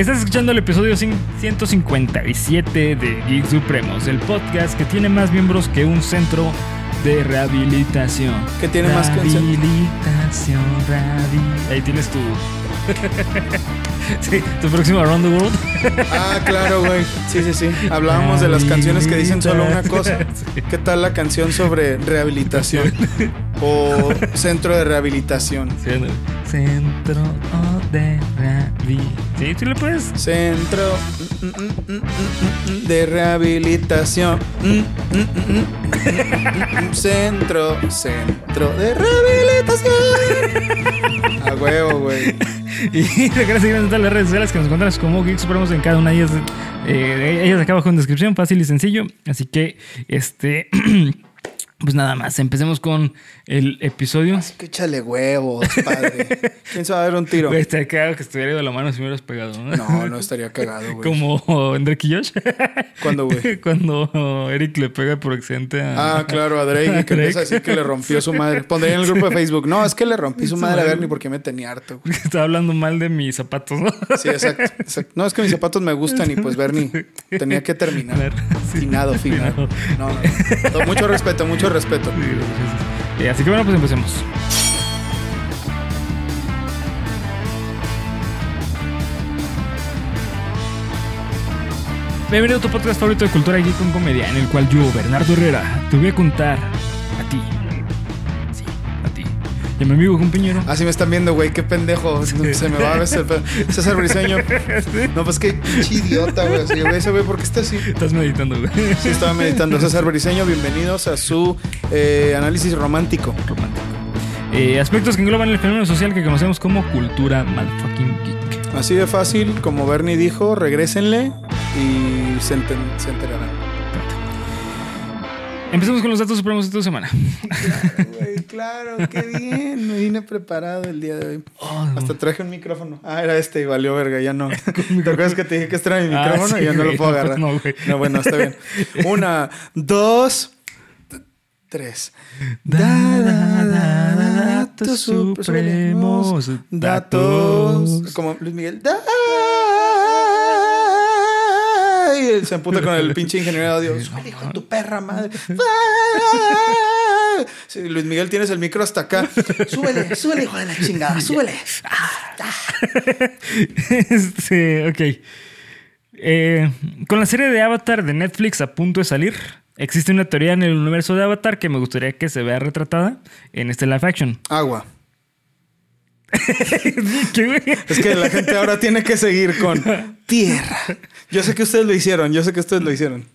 Estás escuchando el episodio 157 de Geek Supremos, el podcast que tiene más miembros que un centro de rehabilitación. Que tiene más que un centro- Rehabilitación, rabi- Ahí tienes tu. sí, tu próximo Around the World. Ah, claro, güey. Sí, sí, sí. Hablábamos de las canciones que dicen solo una cosa. ¿Qué tal la canción sobre rehabilitación? O centro de rehabilitación. Sí, ¿no? Centro de rehabilitación. Sí, tú le puedes. Centro de rehabilitación. Centro, centro de rehabilitación. A huevo, güey. Y recuerda seguirnos en todas las redes sociales que nos encuentras como Geek Supremos en cada una de ellas. Eh, ellas acá abajo en descripción, fácil y sencillo. Así que, este. Pues nada más, empecemos con el episodio. Así que échale huevos, padre. ¿Quién se va a dar un tiro? Güey, estaría cagado que estuviera de la mano si me hubieras pegado, ¿no? No, no estaría cagado, güey. Como y Josh. ¿Cuándo, güey? Cuando Eric le pega por accidente a. Ah, claro, a Drake, y que Drake. empieza a decir que le rompió su madre. Pondría en el grupo de Facebook. No, es que le rompí su madre a Bernie porque me tenía harto. güey. Estaba hablando mal de mis zapatos, ¿no? Sí, exacto, exacto. No, es que mis zapatos me gustan y pues Bernie tenía que terminar. Finado. Finado. No, no, no. Mucho respeto, mucho respeto. Sí, gracias. Eh, así que bueno, pues empecemos. Bienvenido a tu podcast favorito de cultura geek con comedia, en el cual yo, Bernardo Herrera, te voy a contar a ti. A mi amigo compañero. Así me están viendo, güey, qué pendejo. Se me va a veces el pedo. César Briseño. No, pues qué idiota, güey. Así, güey, ese güey, ¿por qué está así? Estás meditando, güey. Sí, estaba meditando. César Briseño, bienvenidos a su eh, análisis romántico. Romántico. Eh, aspectos que engloban el fenómeno social que conocemos como cultura motherfucking geek. Así de fácil, como Bernie dijo, regrésenle y se enterarán. Empecemos con los datos supremos de esta semana. Güey, claro, qué bien. Me vine preparado el día de hoy. Oh, Hasta traje un micrófono. Ah, era este y valió verga, ya no. ¿Te acuerdas que te dije que este era mi Ah, micrófono? sí, y ya no lo puedo agarrar. no, güey. No, bueno, está bien. Una, dos, tres. Da, da, da, da, datos supremos. Datos. Como Luis Miguel. Da. Y él se emputa con el pinche ingeniero de audio. Súbele, hijo de tu perra madre. Sí, Luis Miguel, tienes el micro hasta acá. Súbele, súbele, hijo de la chingada, súbele. este, ok. Eh, con la serie de Avatar de Netflix a punto de salir, existe una teoría en el universo de Avatar que me gustaría que se vea retratada en este live action. Agua. Es que la gente ahora tiene que seguir con tierra. Yo sé que ustedes lo hicieron, yo sé que ustedes lo hicieron.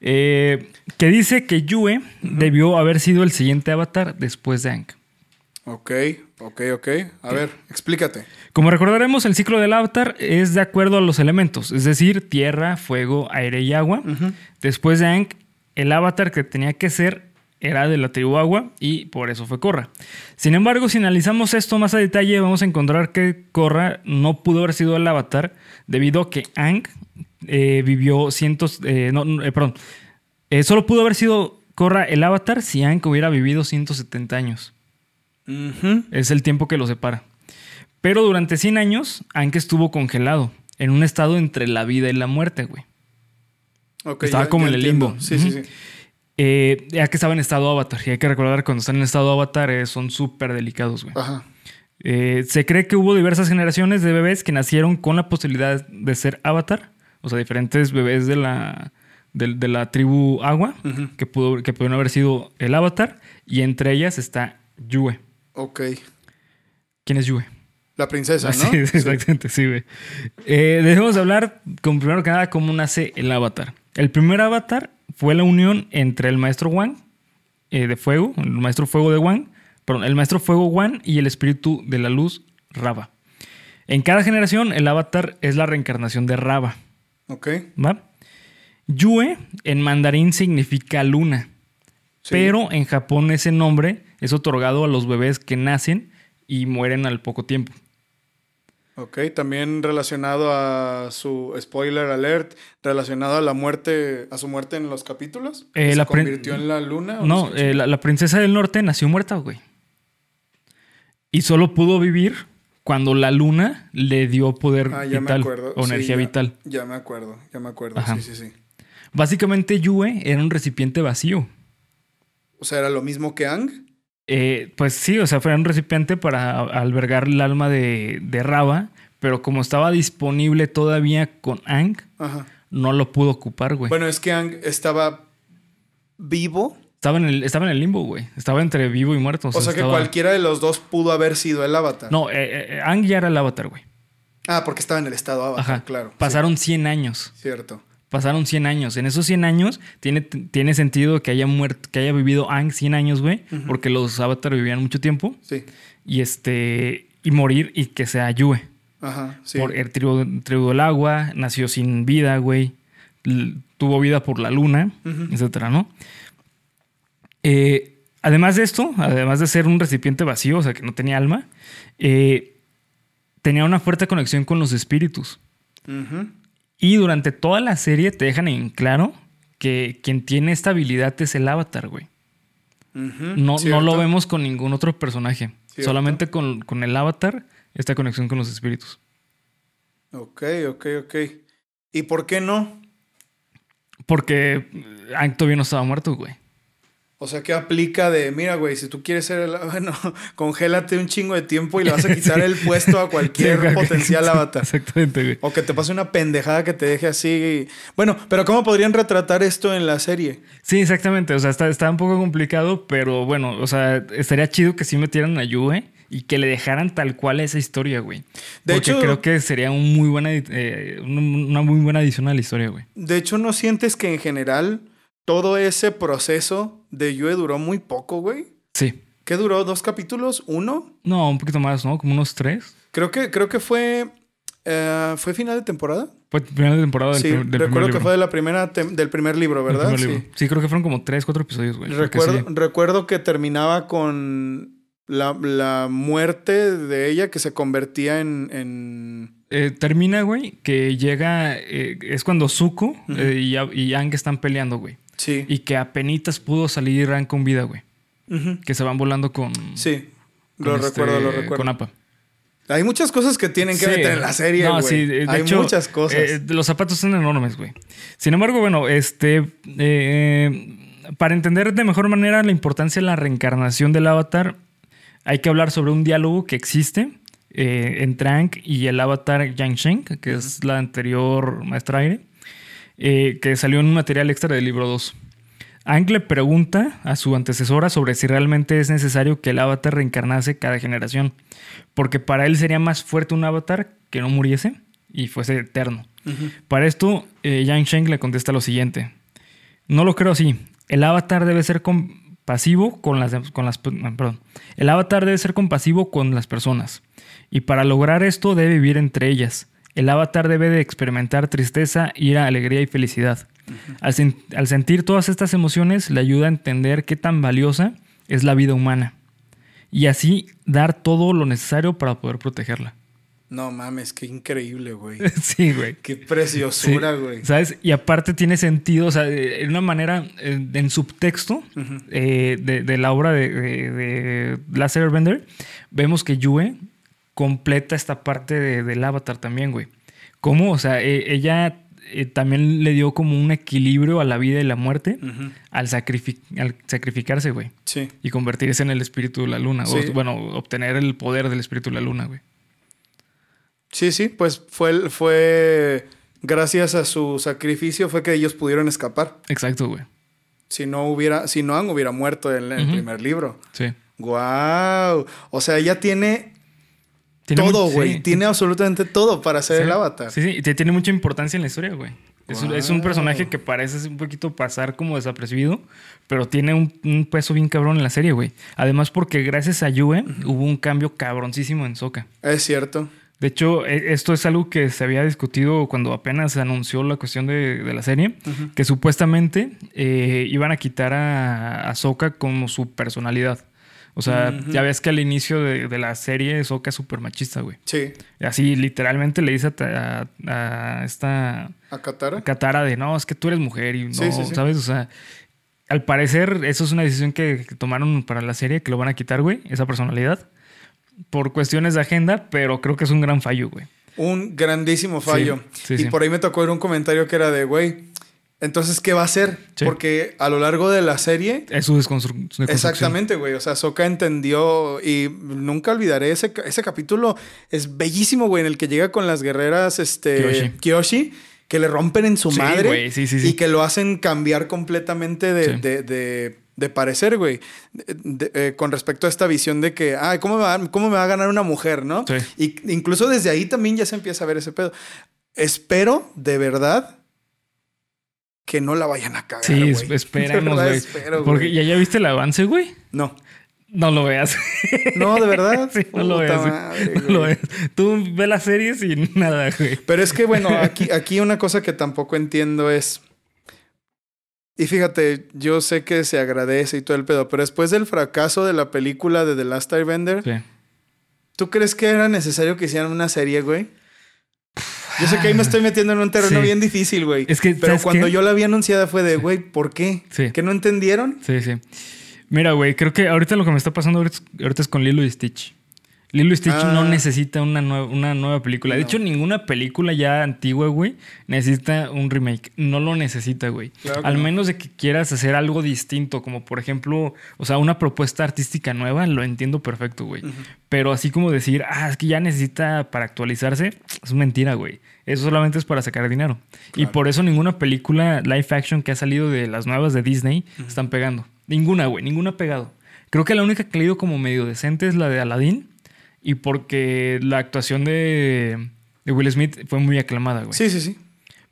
Eh, que dice que Yue debió haber sido el siguiente Avatar después de Aang. Ok, ok, ok. A ver, explícate. Como recordaremos, el ciclo del avatar es de acuerdo a los elementos, es decir, tierra, fuego, aire y agua. Después de Aang, el avatar que tenía que ser era de la tribu agua y por eso fue Korra. Sin embargo, si analizamos esto más a detalle, vamos a encontrar que Korra no pudo haber sido el avatar debido a que Aang eh, vivió cientos, eh, no, eh, perdón, Eh, solo pudo haber sido Korra el avatar si Aang hubiera vivido 170 años. Es el tiempo que lo separa. Pero durante 100 años, Aang estuvo congelado, en un estado entre la vida y la muerte, güey. Estaba ya- como ya en el limbo. Sí, sí, sí. Eh, ya que estaba en estado avatar. Y hay que recordar que cuando están en estado avatar eh, son súper delicados, güey. Ajá. Eh, se cree que hubo diversas generaciones de bebés que nacieron con la posibilidad de ser avatar. O sea, diferentes bebés de la, de, de la tribu agua que, pudo, que pudieron haber sido el avatar. Y entre ellas está Yue. Ok. ¿Quién es Yue? La princesa, ¿no? Ah, Sí, sí, exactamente, sí, güey. Debemos hablar, con, primero que nada, cómo nace el avatar. El primer avatar fue la unión entre el maestro Wang eh, de fuego, el maestro fuego de Wang, perdón, el maestro fuego Wang y el espíritu de la luz Rava. En cada generación, el avatar es la reencarnación de Rava, Ok. ¿va? Yue en mandarín significa luna, Sí. pero en Japón ese nombre es otorgado a los bebés que nacen y mueren al poco tiempo. Ok, también relacionado a su spoiler alert, relacionado a la muerte, a su muerte en los capítulos. Eh, ¿Se la convirtió en la luna? o No, sé? eh, la, la princesa del norte nació muerta, güey. Y solo pudo vivir cuando la luna le dio poder Ah, ya me vital acuerdo. o Sí, energía ya- vital. Ya me acuerdo, ya me acuerdo. Ajá. Sí, sí, sí. Básicamente Yue era un recipiente vacío. O sea, era lo mismo que Ang. Eh, pues sí, o sea, fue un recipiente para albergar el alma de, de Raba, pero como estaba disponible todavía con Ang, Ajá. no lo pudo ocupar, güey. Bueno, es que Ang estaba vivo. Estaba, en el, estaba en el limbo, güey. Estaba entre vivo y muerto. O sea, que estaba- cualquiera de los dos pudo haber sido el avatar. No, eh, eh, Ang ya era el avatar, güey. Ah, porque estaba en el estado avatar, Ajá. claro. Pasaron 100 años. Sí, cierto. Pasaron 100 años. En esos 100 años tiene, tiene sentido que haya muerto, que haya vivido Ang 100 años, güey, porque los avatars vivían mucho tiempo Sí. y este y morir y que sea Yue. Ajá, sí. Por el tribu, tribu del agua, nació sin vida, güey. Tuvo vida por la luna, etcétera, ¿no? Eh, además de esto, además de ser un recipiente vacío, o sea, que no tenía alma, eh, tenía una fuerte conexión con los espíritus. Ujú. Y durante toda la serie te dejan en claro que quien tiene esta habilidad es el avatar, güey. No, no lo vemos con ningún otro personaje. Cierto. Solamente con, con el avatar, esta conexión con los espíritus. Ok, ok, ok. ¿Y por qué no? Porque Aang todavía no estaba muerto, güey. O sea, que aplica de, mira, güey, si tú quieres ser el... Bueno, congélate un chingo de tiempo y le vas a quitar el puesto a cualquier Sí, potencial avatar. Exactamente, güey. O que te pase una pendejada que te deje así. Bueno, pero ¿cómo podrían retratar esto en la serie? Sí, exactamente. O sea, está, está un poco complicado, pero bueno, o sea, estaría chido que sí metieran a Yue y que le dejaran tal cual esa historia, güey. De Porque hecho- creo que sería un muy buena, eh, un- una muy buena adición a la historia, güey. De hecho, ¿no sientes que en general todo ese proceso de Yue duró muy poco, güey? Sí. ¿Qué duró? ¿Dos capítulos? ¿Uno? No, un poquito más, ¿no? Como unos tres. Creo que, creo que fue... eh, ¿Fue final de temporada? Fue primera temporada del, sí, prim- del recuerdo que libro. fue de la primera del primer libro, ¿verdad? primer Sí. libro. Sí. creo que fueron como tres, cuatro episodios, güey. Recuerdo, sí. recuerdo que terminaba con la, la muerte de ella que se convertía en... en... Eh, termina, güey, que llega. eh, es cuando Zuko eh, y, y están peleando, güey. Sí. Y que apenitas pudo salir Aang con vida, güey. Que se van volando con. Sí. con Lo este- recuerdo, lo recuerdo. Con Appa. Hay muchas cosas que tienen que Sí. meter en la serie, No, güey. sí, de Hay hecho, muchas cosas. eh, los zapatos son enormes, güey. Sin embargo, bueno, este. eh, para entender de mejor manera la importancia de la reencarnación del avatar, hay que hablar sobre un diálogo que existe eh, entre Aang y el avatar Yang Shen, que es la anterior maestra aire, eh, que salió en un material extra del libro 2. Aang le pregunta a su antecesora sobre si realmente es necesario que el avatar reencarnase cada generación, porque para él sería más fuerte un avatar que no muriese y fuese eterno. Para esto, eh, Yang Sheng le contesta lo siguiente. No lo creo así. El avatar debe ser compasivo con las, con las... Perdón. El avatar debe ser compasivo con las personas. Y para lograr esto debe vivir entre ellas. El avatar debe de experimentar tristeza, ira, alegría y felicidad. al, sen- al sentir todas estas emociones le ayuda a entender qué tan valiosa es la vida humana. Y así dar todo lo necesario para poder protegerla. No mames, qué increíble, güey. sí, güey. Qué preciosura, Sí, güey. ¿Sabes? Y aparte tiene sentido, o sea, en una manera, en subtexto eh, de, de la obra de, de, de Last Airbender, vemos que Yue completa esta parte de- del avatar también, güey. ¿Cómo? O sea, eh, ella eh, también le dio como un equilibrio a la vida y la muerte al, sacrifi- al sacrificarse, güey. Sí. Y convertirse en el espíritu de la luna. Sí. O, bueno, obtener el poder del espíritu de la luna, güey. Sí, sí, pues fue, fue gracias a su sacrificio fue que ellos pudieron escapar. Exacto, güey. Si no hubiera, si no hubiera muerto en el primer libro. Sí. Wow. O sea, ella tiene, Tiene todo, güey. sí. Tiene absolutamente todo para ser Sí. el avatar. Sí, sí, y tiene mucha importancia en la historia, güey. Es, un- es un Wow. personaje que parece un poquito pasar como desapercibido, pero tiene un, un peso bien cabrón en la serie, güey. Además, porque gracias a Yue hubo un cambio cabroncísimo en Soka. Es cierto. De hecho, e- esto es algo que se había discutido cuando apenas se anunció la cuestión de, de la serie, que supuestamente eh, iban a quitar a, a Sokka como su personalidad. O sea, ya ves que al inicio de, de la serie Sokka es súper machista, güey. Sí. Así literalmente le dice a, a- a esta ¿A Katara? Katara de no, es que tú eres mujer y no, Sí, sí, sí. ¿sabes? O sea, al parecer eso es una decisión que, que tomaron para la serie, que lo van a quitar, güey, esa personalidad. por cuestiones de agenda, pero creo que es un gran fallo, güey. Un grandísimo fallo. Sí, sí, y por ahí me tocó ver un comentario que era de, güey, entonces, ¿qué va a hacer? Sí. Porque a lo largo de la serie... Es su desconstru- desconstrucción. Exactamente, güey. O sea, Soka entendió y nunca olvidaré ese, ese capítulo. Es bellísimo, güey, en el que llega con las guerreras, este... Kyoshi. Kyoshi, que le rompen en su Sí, madre. sí, sí. Y que lo hacen cambiar completamente de, de, de- de parecer, güey. Eh, con respecto a esta visión de que, ay, ¿cómo me va, cómo me va a ganar una mujer, no? Y incluso desde ahí también ya se empieza a ver ese pedo. Espero, de verdad, que no la vayan a cagar, Sí, güey. es- De esperemos, verdad güey. Porque ya, ya viste el avance, güey. No. No lo veas. No, de verdad. Sí, no lo veas. madre, no lo veas. Tú ves las series y nada, güey. Pero es que, bueno, aquí, aquí una cosa que tampoco entiendo es. Y fíjate, yo sé que se agradece y todo el pedo, pero después del fracaso de la película de The Last Airbender, Sí. ¿tú crees que era necesario que hicieran una serie, güey? Yo sé que ahí me estoy metiendo en un terreno Sí. bien difícil, güey. Es que, Pero ¿sabes cuando qué? yo la vi anunciada fue de, güey, ¿por qué? Sí. ¿Que no entendieron? Sí, sí. Mira, güey, creo que ahorita lo que me está pasando ahorita es con Lilo y Stitch. Lilo y Stitch Ah. no necesita una, nue- una nueva película. De hecho, ninguna película ya antigua, güey, necesita un remake. No lo necesita, güey. Claro Al no. menos de que quieras hacer algo distinto, como por ejemplo, o sea, una propuesta artística nueva, lo entiendo perfecto, güey. Pero así como decir, ah, es que ya necesita para actualizarse, es mentira, güey. Eso solamente es para sacar dinero. Y por eso ninguna película live action que ha salido de las nuevas de Disney están pegando. Ninguna, güey, ninguna ha pegado. Creo que la única que he leído como medio decente es la de Aladdin. Y porque la actuación de, de Will Smith fue muy aclamada, güey. Sí, sí, sí.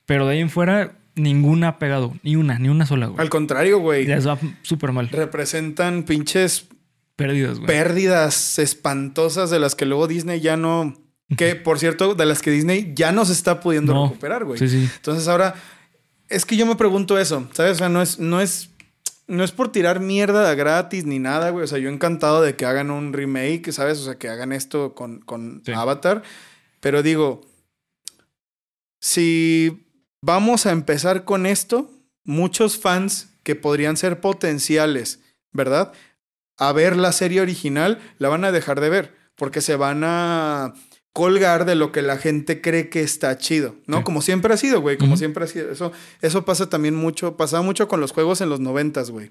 Pero de ahí en fuera, ninguna ha pegado. Ni una, ni una sola, güey. Al contrario, güey. Ya va súper mal. Representan pinches Pérdidas, güey. pérdidas espantosas de las que luego Disney ya no. Que por cierto, de las que Disney ya no se está pudiendo No. recuperar, güey. Sí, sí. Entonces ahora. Es que yo me pregunto eso, ¿sabes? O sea, no es, no es. No es por tirar mierda de gratis ni nada, güey. O sea, yo encantado de que hagan un remake, ¿sabes? O sea, que hagan esto con, con Sí. Avatar. Pero digo, si vamos a empezar con esto, muchos fans que podrían ser potenciales, ¿verdad? A ver la serie original, la van a dejar de ver, porque se van a colgar de lo que la gente cree que está chido, ¿no? Sí. Como siempre ha sido, güey, como siempre ha sido. Eso, eso pasa también mucho, pasaba mucho con los juegos en los noventas, güey.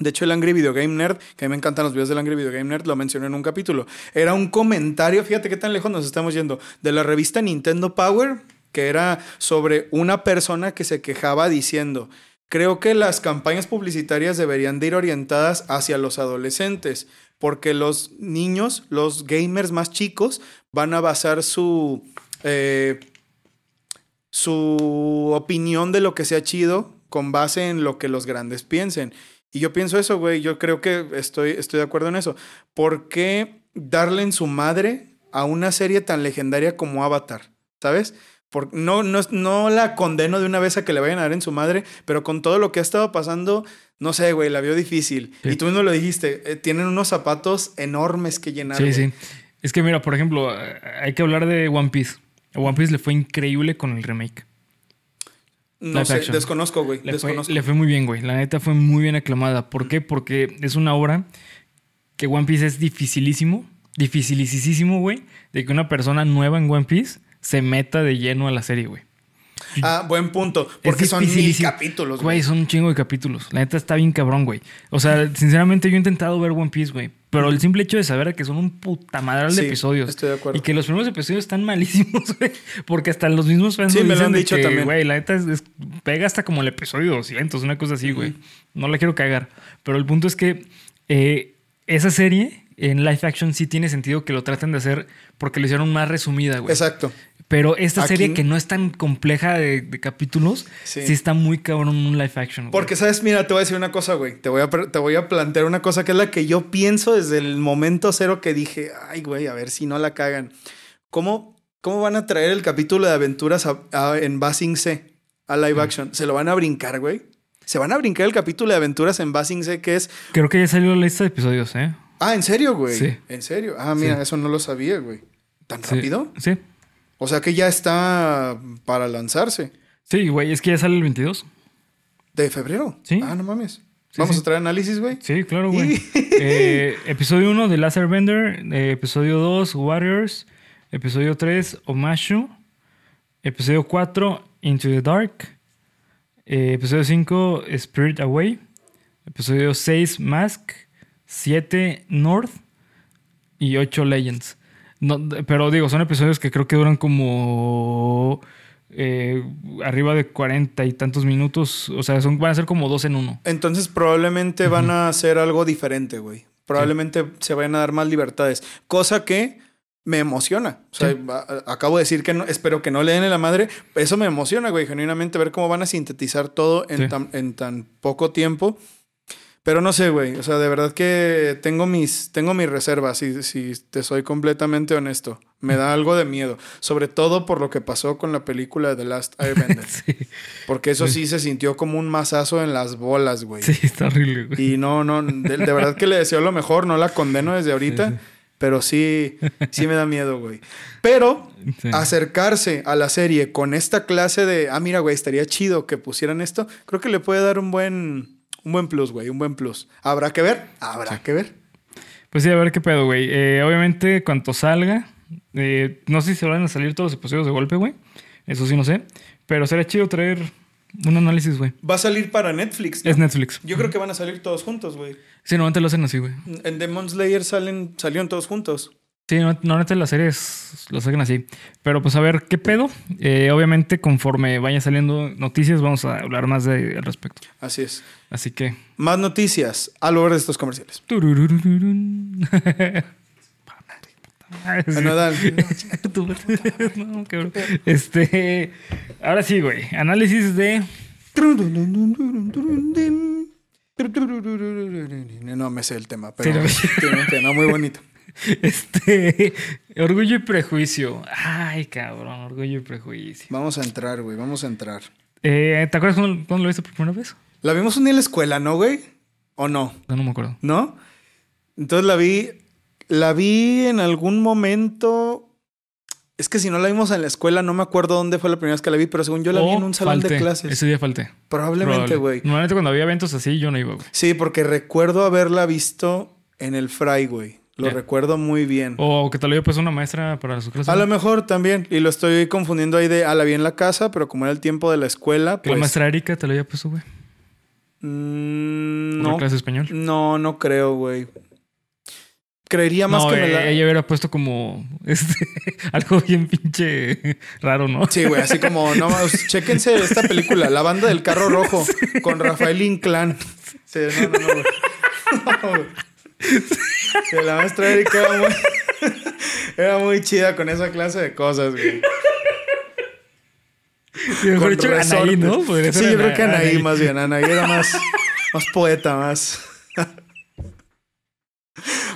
De hecho, el Angry Video Game Nerd, que a mí me encantan los videos del Angry Video Game Nerd, lo mencioné en un capítulo. Era un comentario, fíjate qué tan lejos nos estamos yendo, de la revista Nintendo Power, que era sobre una persona que se quejaba diciendo, creo que las campañas publicitarias deberían de ir orientadas hacia los adolescentes, porque los niños, los gamers más chicos, van a basar su... eh, su opinión de lo que sea chido con base en lo que los grandes piensen. Y yo pienso eso, güey. Yo creo que estoy, estoy de acuerdo en eso. ¿Por qué darle en su madre a una serie tan legendaria como Avatar? ¿Sabes? Por, no, no, no la condeno de una vez a que le vayan a dar en su madre, pero con todo lo que ha estado pasando, no sé, güey, la veo difícil. Sí. Y tú mismo lo dijiste, eh, tienen unos zapatos enormes que llenar. Sí, sí. Es que mira, por ejemplo, eh, hay que hablar de One Piece. A One Piece le fue increíble con el remake. No sé, action. desconozco, güey. Le fue, le fue muy bien, güey. La neta fue muy bien aclamada. ¿Por qué? Porque es una obra que One Piece es dificilísimo, dificilísimo, güey, de que una persona nueva en One Piece se meta de lleno a la serie, güey. Ah, buen punto. Porque son mil capítulos, Güey, güey. son un chingo de capítulos. La neta está bien cabrón, güey. O sea, sinceramente yo he intentado ver One Piece, güey. Pero el simple hecho de saber que son un putamadral de Sí, episodios. estoy de acuerdo. Y que los primeros episodios están malísimos, güey. Porque hasta los mismos fans Sí, me lo han de dicho que, también. Güey, la neta es, es- pega hasta como el episodio 200, una cosa así, güey. No la quiero cagar. Pero el punto es que eh, esa serie en live action sí tiene sentido que lo traten de hacer porque lo hicieron más resumida, güey. Exacto. Pero esta Aquí- serie que no es tan compleja de, de capítulos, Sí. sí. está muy cabrón un live action. güey. Porque, ¿sabes? Mira, te voy a decir una cosa, güey. Te voy a, te voy a plantear una cosa que es la que yo pienso desde el momento cero que dije, ay, güey, a ver si no la cagan. ¿Cómo, cómo van a traer el capítulo de aventuras a- a- en Basing C a live action? ¿Se lo van a brincar, güey? Se van a brincar el capítulo de aventuras en Basing C, que es. Creo que ya salió la lista de episodios, ¿eh? Ah, ¿en serio, güey? Sí. ¿En serio? Ah, mira, Sí. eso no lo sabía, güey. ¿Tan rápido? Sí. O sea que ya está para lanzarse. Sí, güey, es que ya sale el 22. ¿De febrero? Sí. Ah, no mames. Vamos sí. a traer análisis, güey. Sí, claro, güey. Eh, episodio 1 de Laser Bender. eh, episodio 2, Warriors. Episodio 3, Omashu. Episodio 4, Into the Dark. eh, episodio 5, Spirit Away. Episodio 6, Mask. 7, North. Y 8, Legends. No, pero digo, son episodios que creo que duran como. eh, arriba de 40 y tantos minutos. O sea, son, van a ser como dos en uno. Entonces probablemente van a hacer algo diferente, güey. Probablemente se vayan a dar más libertades. Cosa que me emociona. O sea, Sí. acabo de decir que no, espero que no le den en la madre. Eso me emociona, güey. Genuinamente ver cómo van a sintetizar todo en, Sí. tan, en tan poco tiempo. Pero no sé, güey. O sea, de verdad que tengo mis, tengo mis reservas, si, si te soy completamente honesto. Me da algo de miedo. Sobre todo por lo que pasó con la película de The Last Airbender. Sí, Porque eso sí se sintió como un mazazo en las bolas, güey. sí, está horrible, güey. Y no, no, de, de verdad que le deseo lo mejor, no la condeno desde ahorita, Sí, sí. pero sí, sí me da miedo, güey. Pero Sí. acercarse a la serie con esta clase de, ah, mira, güey, estaría chido que pusieran esto, creo que le puede dar un buen, un buen plus, güey, un buen plus. Habrá que ver, habrá que ver. Pues sí, a ver qué pedo, güey. Eh, obviamente, cuanto salga, eh, no sé si se van a salir todos los episodios de golpe, güey. Eso sí, no sé. Pero sería chido traer un análisis, güey. Va a salir para Netflix. ¿no? Es Netflix. Yo creo que van a salir todos juntos, güey. Sí, normalmente lo hacen así, güey. En Demon Slayer salen, salieron todos juntos. Sí, no- normalmente las series lo hacen así. Pero pues a ver qué pedo. Eh, obviamente, conforme vayan saliendo noticias, vamos a hablar más de, al respecto. Así es. Así que. Más noticias al volver de estos comerciales. Cabrón. Este. Ahora sí, güey. Análisis de. No me sé el tema, Sí, pero no. tiene un tema muy bonito. Este. Orgullo y prejuicio. Ay, cabrón. Orgullo y prejuicio. Vamos a entrar, güey, vamos a entrar. Eh, ¿Te acuerdas cuando lo viste por primera vez? La vimos un día en la escuela, ¿no, güey? ¿O no? No, no me acuerdo. ¿No? Entonces la vi, la vi en algún momento. Es que si no la vimos en la escuela, no me acuerdo dónde fue la primera vez que la vi, pero según yo la vi O en un salón de clases. Ese día falté. Probablemente, Probable. güey. Normalmente cuando había eventos así, yo no iba, güey. Sí, porque recuerdo haberla visto en el Fry, güey. Lo recuerdo muy bien. O que te lo había puesto una maestra para su clase. A lo mejor también. Y lo estoy confundiendo ahí de, ah, la vi en la casa, pero como era el tiempo de la escuela, Que la pues... maestra Erika te lo había puesto, güey. mm, no, clase de español. no, no creo, güey. Creería más no, que me eh, la... ella hubiera puesto como este, algo bien pinche raro, ¿no? Sí, güey, así como, no, más, chéquense esta película, La banda del carro rojo, con Rafael Inclán. Sí, no, no, no, güey. No, güey. La maestra Erika era muy, era muy chida con esa clase de cosas, güey. Sí, mejor dicho, Anaí, ¿no? Podría Sí, ser yo creo que Anaí, Anaí. más bien. Anaí era más, más poeta, más.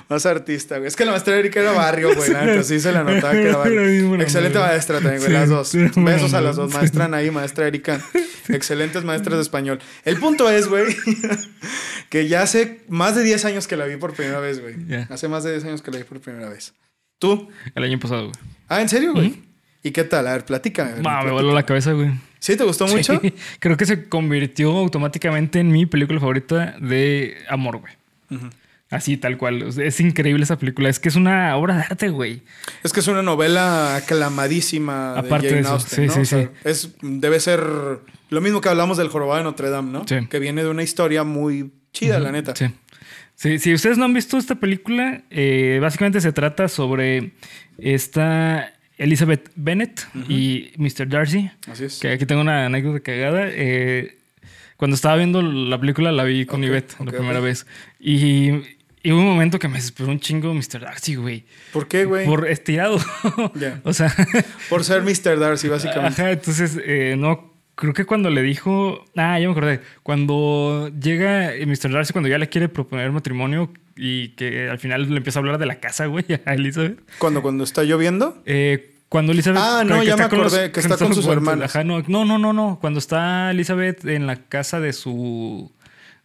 Más artista, güey. Es que la maestra Erika era barrio, güey. Neta, sí se la notaba que era barrio. Excelente maestra también, güey. Las dos. Besos a las dos. Maestra Anaí, maestra Erika. Excelentes maestras de español. El punto es, güey, que ya hace más de 10 años que la vi por primera vez, güey. Hace más de 10 años que la vi por primera vez. ¿Tú? El año pasado, güey. Ah, ¿en serio, güey? ¿Y qué tal? A ver, platícame. me voló la cabeza, güey. ¿Sí te gustó mucho? Sí. Creo que se convirtió automáticamente en mi película favorita de amor, güey. Así, tal cual. O sea, Es increíble esa película. Es que es una obra de arte, güey. Es que es una novela aclamadísima Aparte de de Jane eso, Austen, sí, ¿no? sí, O sea, sí. Es, debe ser lo mismo que hablamos del jorobado de Notre Dame, ¿no? Sí. Que viene de una historia muy chida, la neta. Sí. Sí, si ustedes no han visto esta película, eh, básicamente se trata sobre esta Elizabeth Bennet y Mr. Darcy. Así es. Que aquí tengo una anécdota cagada. Eh, cuando estaba viendo la película, la vi con Ok, Ivette ok, la primera ok. vez. Y, y hubo un momento que me desesperó un chingo Mr. Darcy, güey. ¿Por qué, güey? Por... Por estirado. Ya. o sea, ser Mr. Darcy, básicamente. ajá, entonces, eh, no, creo que cuando le dijo, ah, ya me acordé, cuando llega Mr. Darcy, cuando ya le quiere proponer matrimonio y que al final le empieza a hablar de la casa, güey, a Elizabeth. Cuando, cuando está lloviendo. Eh, cuando Elizabeth. Ah, no, ya me con los- acordé, que está con los sus hermanos. No, no, no, no. Cuando está Elizabeth en la casa de su.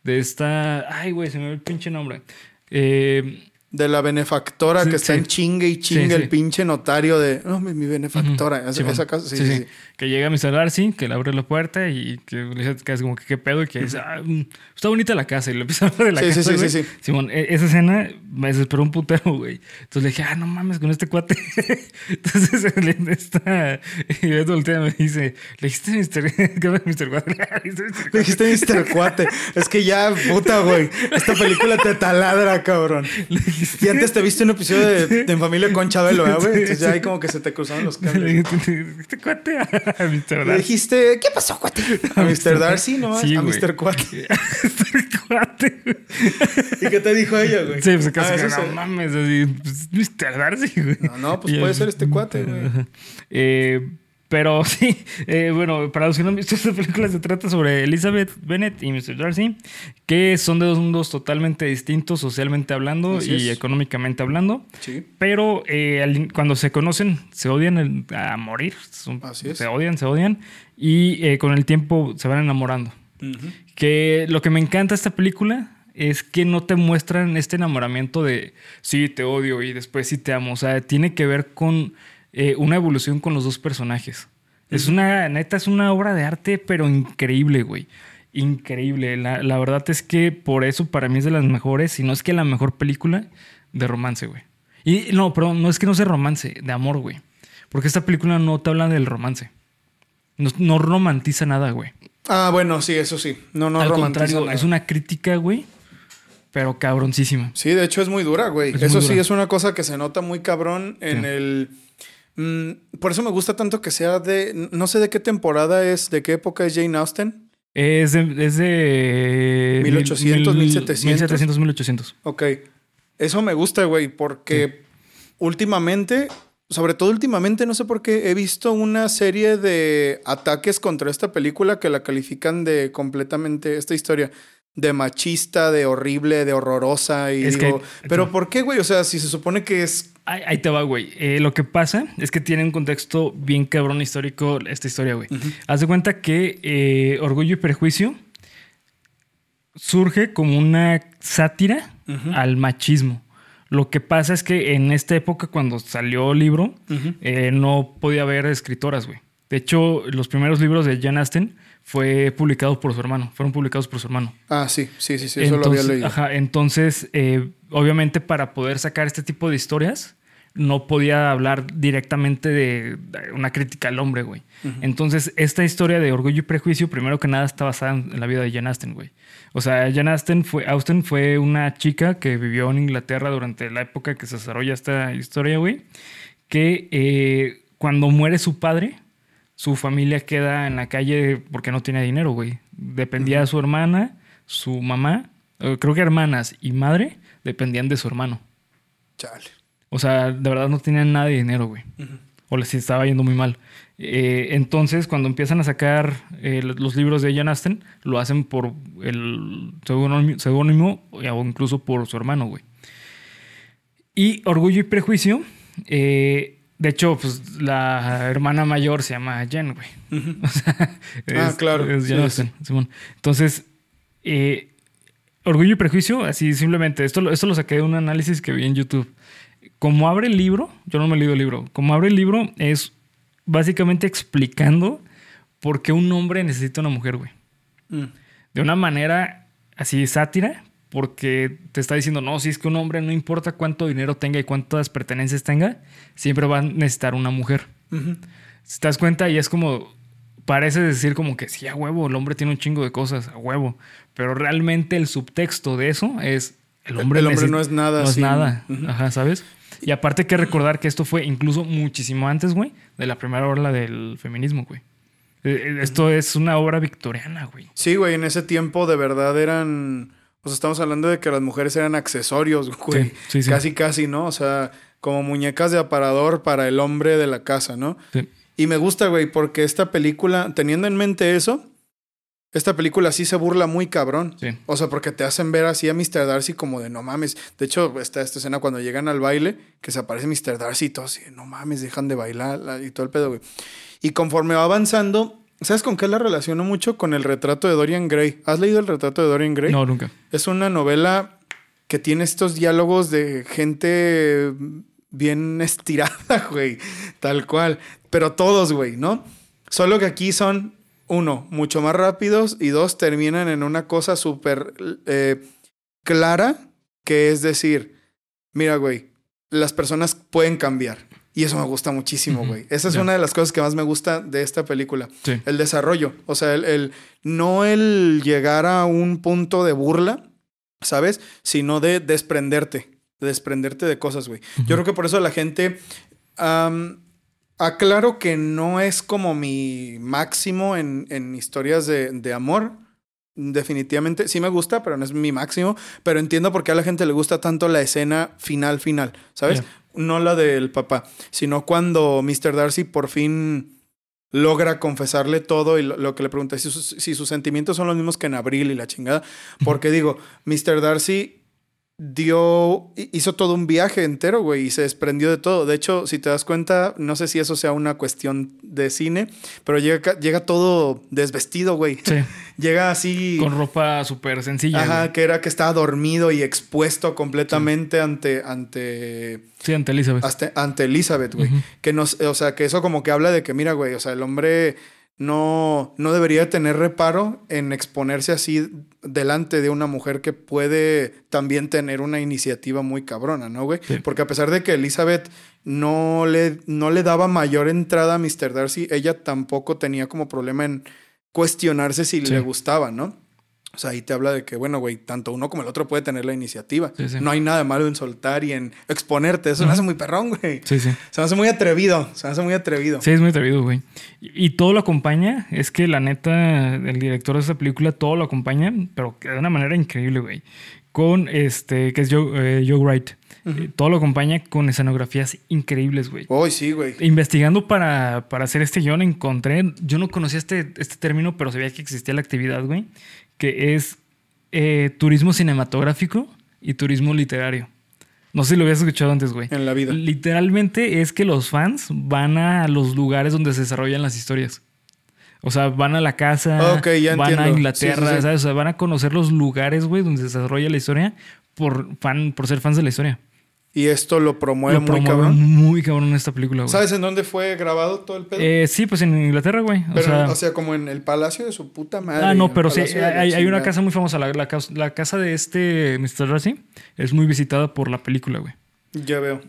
De esta. Ay, güey, se me ve el pinche nombre. Eh, de la benefactora Sí, que está sí. en chingue y chingue Sí, el sí. pinche notario de, no, mi, mi benefactora. Esa, Simón. esa casa, sí, Sí, sí, sí. sí. Que llega que le abre la puerta y que le dice que es como que qué pedo y que dice, ah, mm, está bonita la casa y le empieza a hablar de la Sí, sí, casa. sí, güey. sí, sí. Simón, e- esa escena me desesperó un putero, güey. Entonces le dije, ah, no mames con este cuate. Entonces está. Y Beto voltea y me dice, le dijiste Mr. ¿Qué onda, Mr. Cuate? Le dijiste Mr. Cuate. Es que ya, puta, güey. Esta película te taladra, cabrón. Le dijiste. Y antes te viste un episodio de, de En Familia con Chabelo, ¿eh, güey? Entonces ya ahí como que se te cruzaron los Le cables. este cuate a Mr. Le Darcy. dijiste, ¿qué pasó, cuate? A Mr. Darcy, ¿no? Sí, a güey. Mr. Cuate. Mr. Cuate. ¿Y qué te dijo ella, güey? Sí, pues casi Ah, que no se- mames, así, pues, Mr. Darcy, güey. No, no, pues puede ser este cuate, güey. Eh, pero sí, eh, bueno, para los que no han visto esta película, se trata sobre Elizabeth Bennet y Mr. Darcy, que son de dos mundos totalmente distintos, socialmente hablando Así y es. económicamente hablando. Sí. Pero eh, al- cuando se conocen, se odian el- a morir. Son- Así es. Se odian, se odian. Y eh, con el tiempo se van enamorando. Que lo que me encanta de esta película es que no te muestran este enamoramiento de sí, te odio y después sí te amo. O sea, tiene que ver con eh, una evolución con los dos personajes. Es una, neta, es una obra de arte, pero increíble, güey. Increíble. La, la verdad es que por eso para mí es de las mejores, si no es que la mejor película de romance, güey. Y no, perdón, no es que no sea romance, de amor, güey. Porque esta película no te habla del romance. No, no romantiza nada, güey. Ah, bueno, sí, eso sí. No, no Al romantiza contrario, nada. es una crítica, güey, pero cabroncísima. Sí, de hecho es muy dura, güey. Es Eso sí es una cosa que se nota muy cabrón en Sí. el... Mm, por eso me gusta tanto que sea de... No sé de qué temporada es, de qué época es Jane Austen. Es de... Es de 1800, mil- 1700. 1700, 1800. Ok. Eso me gusta, güey, porque últimamente, sobre todo últimamente, no sé por qué, he visto una serie de ataques contra esta película que la califican de completamente, esta historia, de machista, de horrible, de horrorosa. Y Es que- digo, pero ¿por qué, güey? O sea, si se supone que es... Ahí, ahí te va, güey. Eh, lo que pasa es que tiene un contexto bien cabrón histórico esta historia, güey. Haz de cuenta que eh, Orgullo y Prejuicio surge como una sátira al machismo. Lo que pasa es que en esta época, cuando salió el libro, eh, no podía haber escritoras, güey. De hecho, los primeros libros de Jane Austen fue publicado por su hermano. Fueron publicados por su hermano. Ah, sí, sí, sí, sí, eso lo había Entonces, leído. Ajá, entonces, eh, obviamente para poder sacar este tipo de historias, no podía hablar directamente de una crítica al hombre, güey. Entonces, esta historia de Orgullo y Prejuicio, primero que nada, está basada en la vida de Jane Austen, güey. O sea, Jane Austen fue, Austen fue una chica que vivió en Inglaterra durante la época que se desarrolla esta historia, güey. Que eh, cuando muere su padre, su familia queda en la calle porque no tenía dinero, güey. Dependía de su hermana, su mamá, eh, creo que hermanas y madre dependían de su hermano. Chale. O sea, de verdad no tenían nada de dinero, güey. O les estaba yendo muy mal. Eh, entonces, cuando empiezan a sacar eh, los libros de Jane Austen, lo hacen por el seudónimo seudónimo o incluso por su hermano, güey. Y Orgullo y Prejuicio, eh, de hecho, pues la hermana mayor se llama Jen, güey. O sea, Ah, claro. Es Jane Sí, Austen, Simón. Entonces, eh, Orgullo y Prejuicio, así simplemente, esto, lo- esto lo saqué de un análisis que vi en YouTube. Como abre el libro, yo no me he leído el libro, como abre el libro es básicamente explicando por qué un hombre necesita una mujer, güey. Mm. De una manera así sátira, porque te está diciendo, no, si es que un hombre no importa cuánto dinero tenga y cuántas pertenencias tenga, siempre va a necesitar una mujer. Ujú. Si te das cuenta, y es como, parece decir como que sí, a huevo, el hombre tiene un chingo de cosas, a huevo. Pero realmente el subtexto de eso es, el hombre, El hombre no es nada No es sin- nada, ajá, ¿sabes? Y aparte hay que recordar que esto fue incluso muchísimo antes, güey, de la primera ola del feminismo, güey. Eh, eh, Esto es una obra victoriana, güey. Sí, güey, en ese tiempo de verdad eran. O sea, estamos hablando de que las mujeres eran accesorios, güey. Sí, sí, sí. Casi, casi, ¿no? O sea, como muñecas de aparador para el hombre de la casa, ¿no? Sí. Y me gusta, güey, porque esta película, teniendo en mente eso, esta película sí se burla muy cabrón. Sí. O sea, porque te hacen ver así a Mr. Darcy como de no mames. De hecho, está esta escena cuando llegan al baile, que se aparece Mr. Darcy y todo así, no mames, dejan de bailar la- y todo el pedo, güey. Y conforme va avanzando, ¿sabes con qué la relaciono mucho? Con el retrato de Dorian Gray. ¿Has leído el retrato de Dorian Gray? No, nunca. Es una novela que tiene estos diálogos de gente bien estirada, güey, tal cual. Pero todos, güey, ¿no? Solo que aquí son, uno, mucho más rápidos y dos, terminan en una cosa súper eh, clara, que es decir, mira, güey, las personas pueden cambiar. Y eso me gusta muchísimo, güey. Esa es una de las cosas que más me gusta de esta película. El desarrollo. O sea, el, no el llegar a un punto de burla, ¿sabes? Sino de desprenderte. De desprenderte de cosas, güey. Yo creo que por eso la gente. aclaro que no es como mi máximo en, en historias de, de amor. Definitivamente, sí me gusta, pero no es mi máximo. Pero entiendo por qué a la gente le gusta tanto la escena final, final, ¿sabes? No la del papá, sino cuando Mr. Darcy por fin logra confesarle todo y lo, que le pregunta, si si sus sentimientos son los mismos que en abril y la chingada. Porque digo, Mr. Darcy dio, hizo todo un viaje entero, güey, y se desprendió de todo. De hecho, si te das cuenta, no sé si eso sea una cuestión de cine, pero llega, llega todo desvestido, güey. Sí. llega así. Con ropa súper sencilla. Ajá, que era que estaba dormido y expuesto completamente ante, ante. Sí, ante Elizabeth. ante Elizabeth, güey. Que nos, o sea, que eso como que habla de que, mira, güey, o sea, el hombre no, no debería tener reparo en exponerse así delante de una mujer que puede también tener una iniciativa muy cabrona, ¿no, güey? Porque a pesar de que Elizabeth no le, no le daba mayor entrada a Mr. Darcy, ella tampoco tenía como problema en cuestionarse si le gustaba, ¿no? O sea, ahí te habla de que, bueno, güey, tanto uno como el otro puede tener la iniciativa. No hay nada de malo en soltar y en exponerte. Eso me hace muy perrón, güey. Sí, sí. Se me hace muy atrevido. Se me hace muy atrevido. Sí, es muy atrevido, güey. Y, todo lo acompaña. Es que la neta, el director de esta película, todo lo acompaña, pero de una manera increíble, güey. Con este, que es Joe, eh, Joe Wright. Todo lo acompaña con escenografías increíbles, güey. Uy, sí, güey. Investigando para, para hacer este guion encontré, yo no conocía este, este término, pero sabía que existía la actividad, güey, que es eh, turismo cinematográfico y turismo literario. No sé si lo habías escuchado antes, güey. En la vida. Literalmente es que los fans van a los lugares donde se desarrollan las historias. O sea, van a la casa, van a Inglaterra, ¿sabes? O sea, van a conocer los lugares, güey, donde se desarrolla la historia por, fan, por ser fans de la historia. Y esto lo promueve, muy cabrón. Muy cabrón en esta película, güey. ¿Sabes en dónde fue grabado todo el pedo? Eh, sí, pues en Inglaterra, güey. O, sea, o sea, como en el palacio de su puta madre. Ah, no, pero sí, hay, una casa muy famosa. La, la, casa de este Mr. Rossi es muy visitada por la película, güey. Ya veo.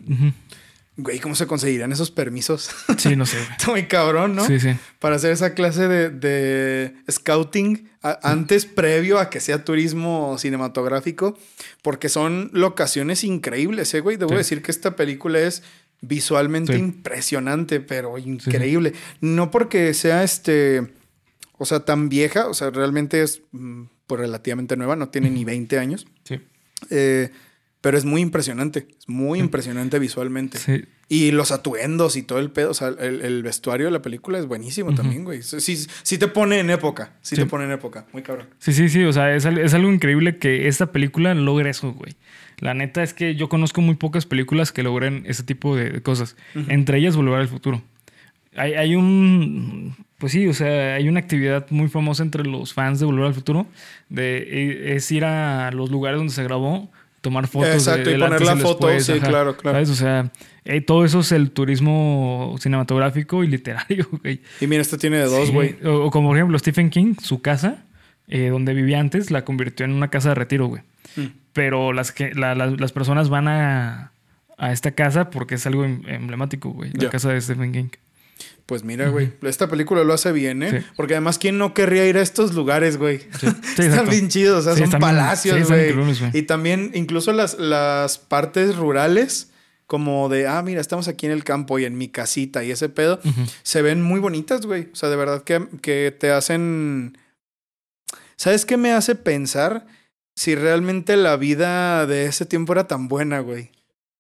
Güey, ¿cómo se conseguirán esos permisos? Sí, no sé. Está muy cabrón, ¿no? Sí, sí. Para hacer esa clase de, de scouting antes, previo a que sea turismo cinematográfico, porque son locaciones increíbles, ¿eh, güey? Debo decir que esta película es visualmente impresionante, pero increíble. No porque sea este, o sea, tan vieja, o sea, realmente es mm, pues, relativamente nueva, no tiene ni 20 años. Sí. Eh, pero es muy impresionante, es muy impresionante visualmente. Sí. Y los atuendos y todo el pedo, o sea, el, vestuario de la película es buenísimo también, güey. Sí, sí te pone en época, sí, te pone en época, muy cabrón. Sí, sí, sí, o sea, es, algo increíble que esta película logre eso, güey. La neta es que yo conozco muy pocas películas que logren ese tipo de cosas. Entre ellas, Volver al Futuro. Hay, hay, un. Pues sí, o sea, hay una actividad muy famosa entre los fans de Volver al Futuro. De, e, es ir a los lugares donde se grabó tomar fotos. Exacto, y poner la foto, sí, claro, claro. ¿sabes? O sea, eh, todo eso es el turismo cinematográfico y literario, güey. Y mira, esto tiene de dos, güey. O, como por ejemplo, Stephen King, su casa, eh, donde vivía antes, la convirtió en una casa de retiro, güey. Mm. Pero las, que, las personas van a, a, esta casa porque es algo em, emblemático, güey. La casa de Stephen King. Pues mira, güey, esta película lo hace bien, ¿eh? Porque además, ¿quién no querría ir a estos lugares, güey? están bien chidos, o sea, son palacios, güey. Y también, incluso las, las partes rurales, como de, ah, mira, estamos aquí en el campo y en mi casita y ese pedo, se ven muy bonitas, güey. O sea, de verdad que, que te hacen. ¿Sabes qué me hace pensar si realmente la vida de ese tiempo era tan buena, güey?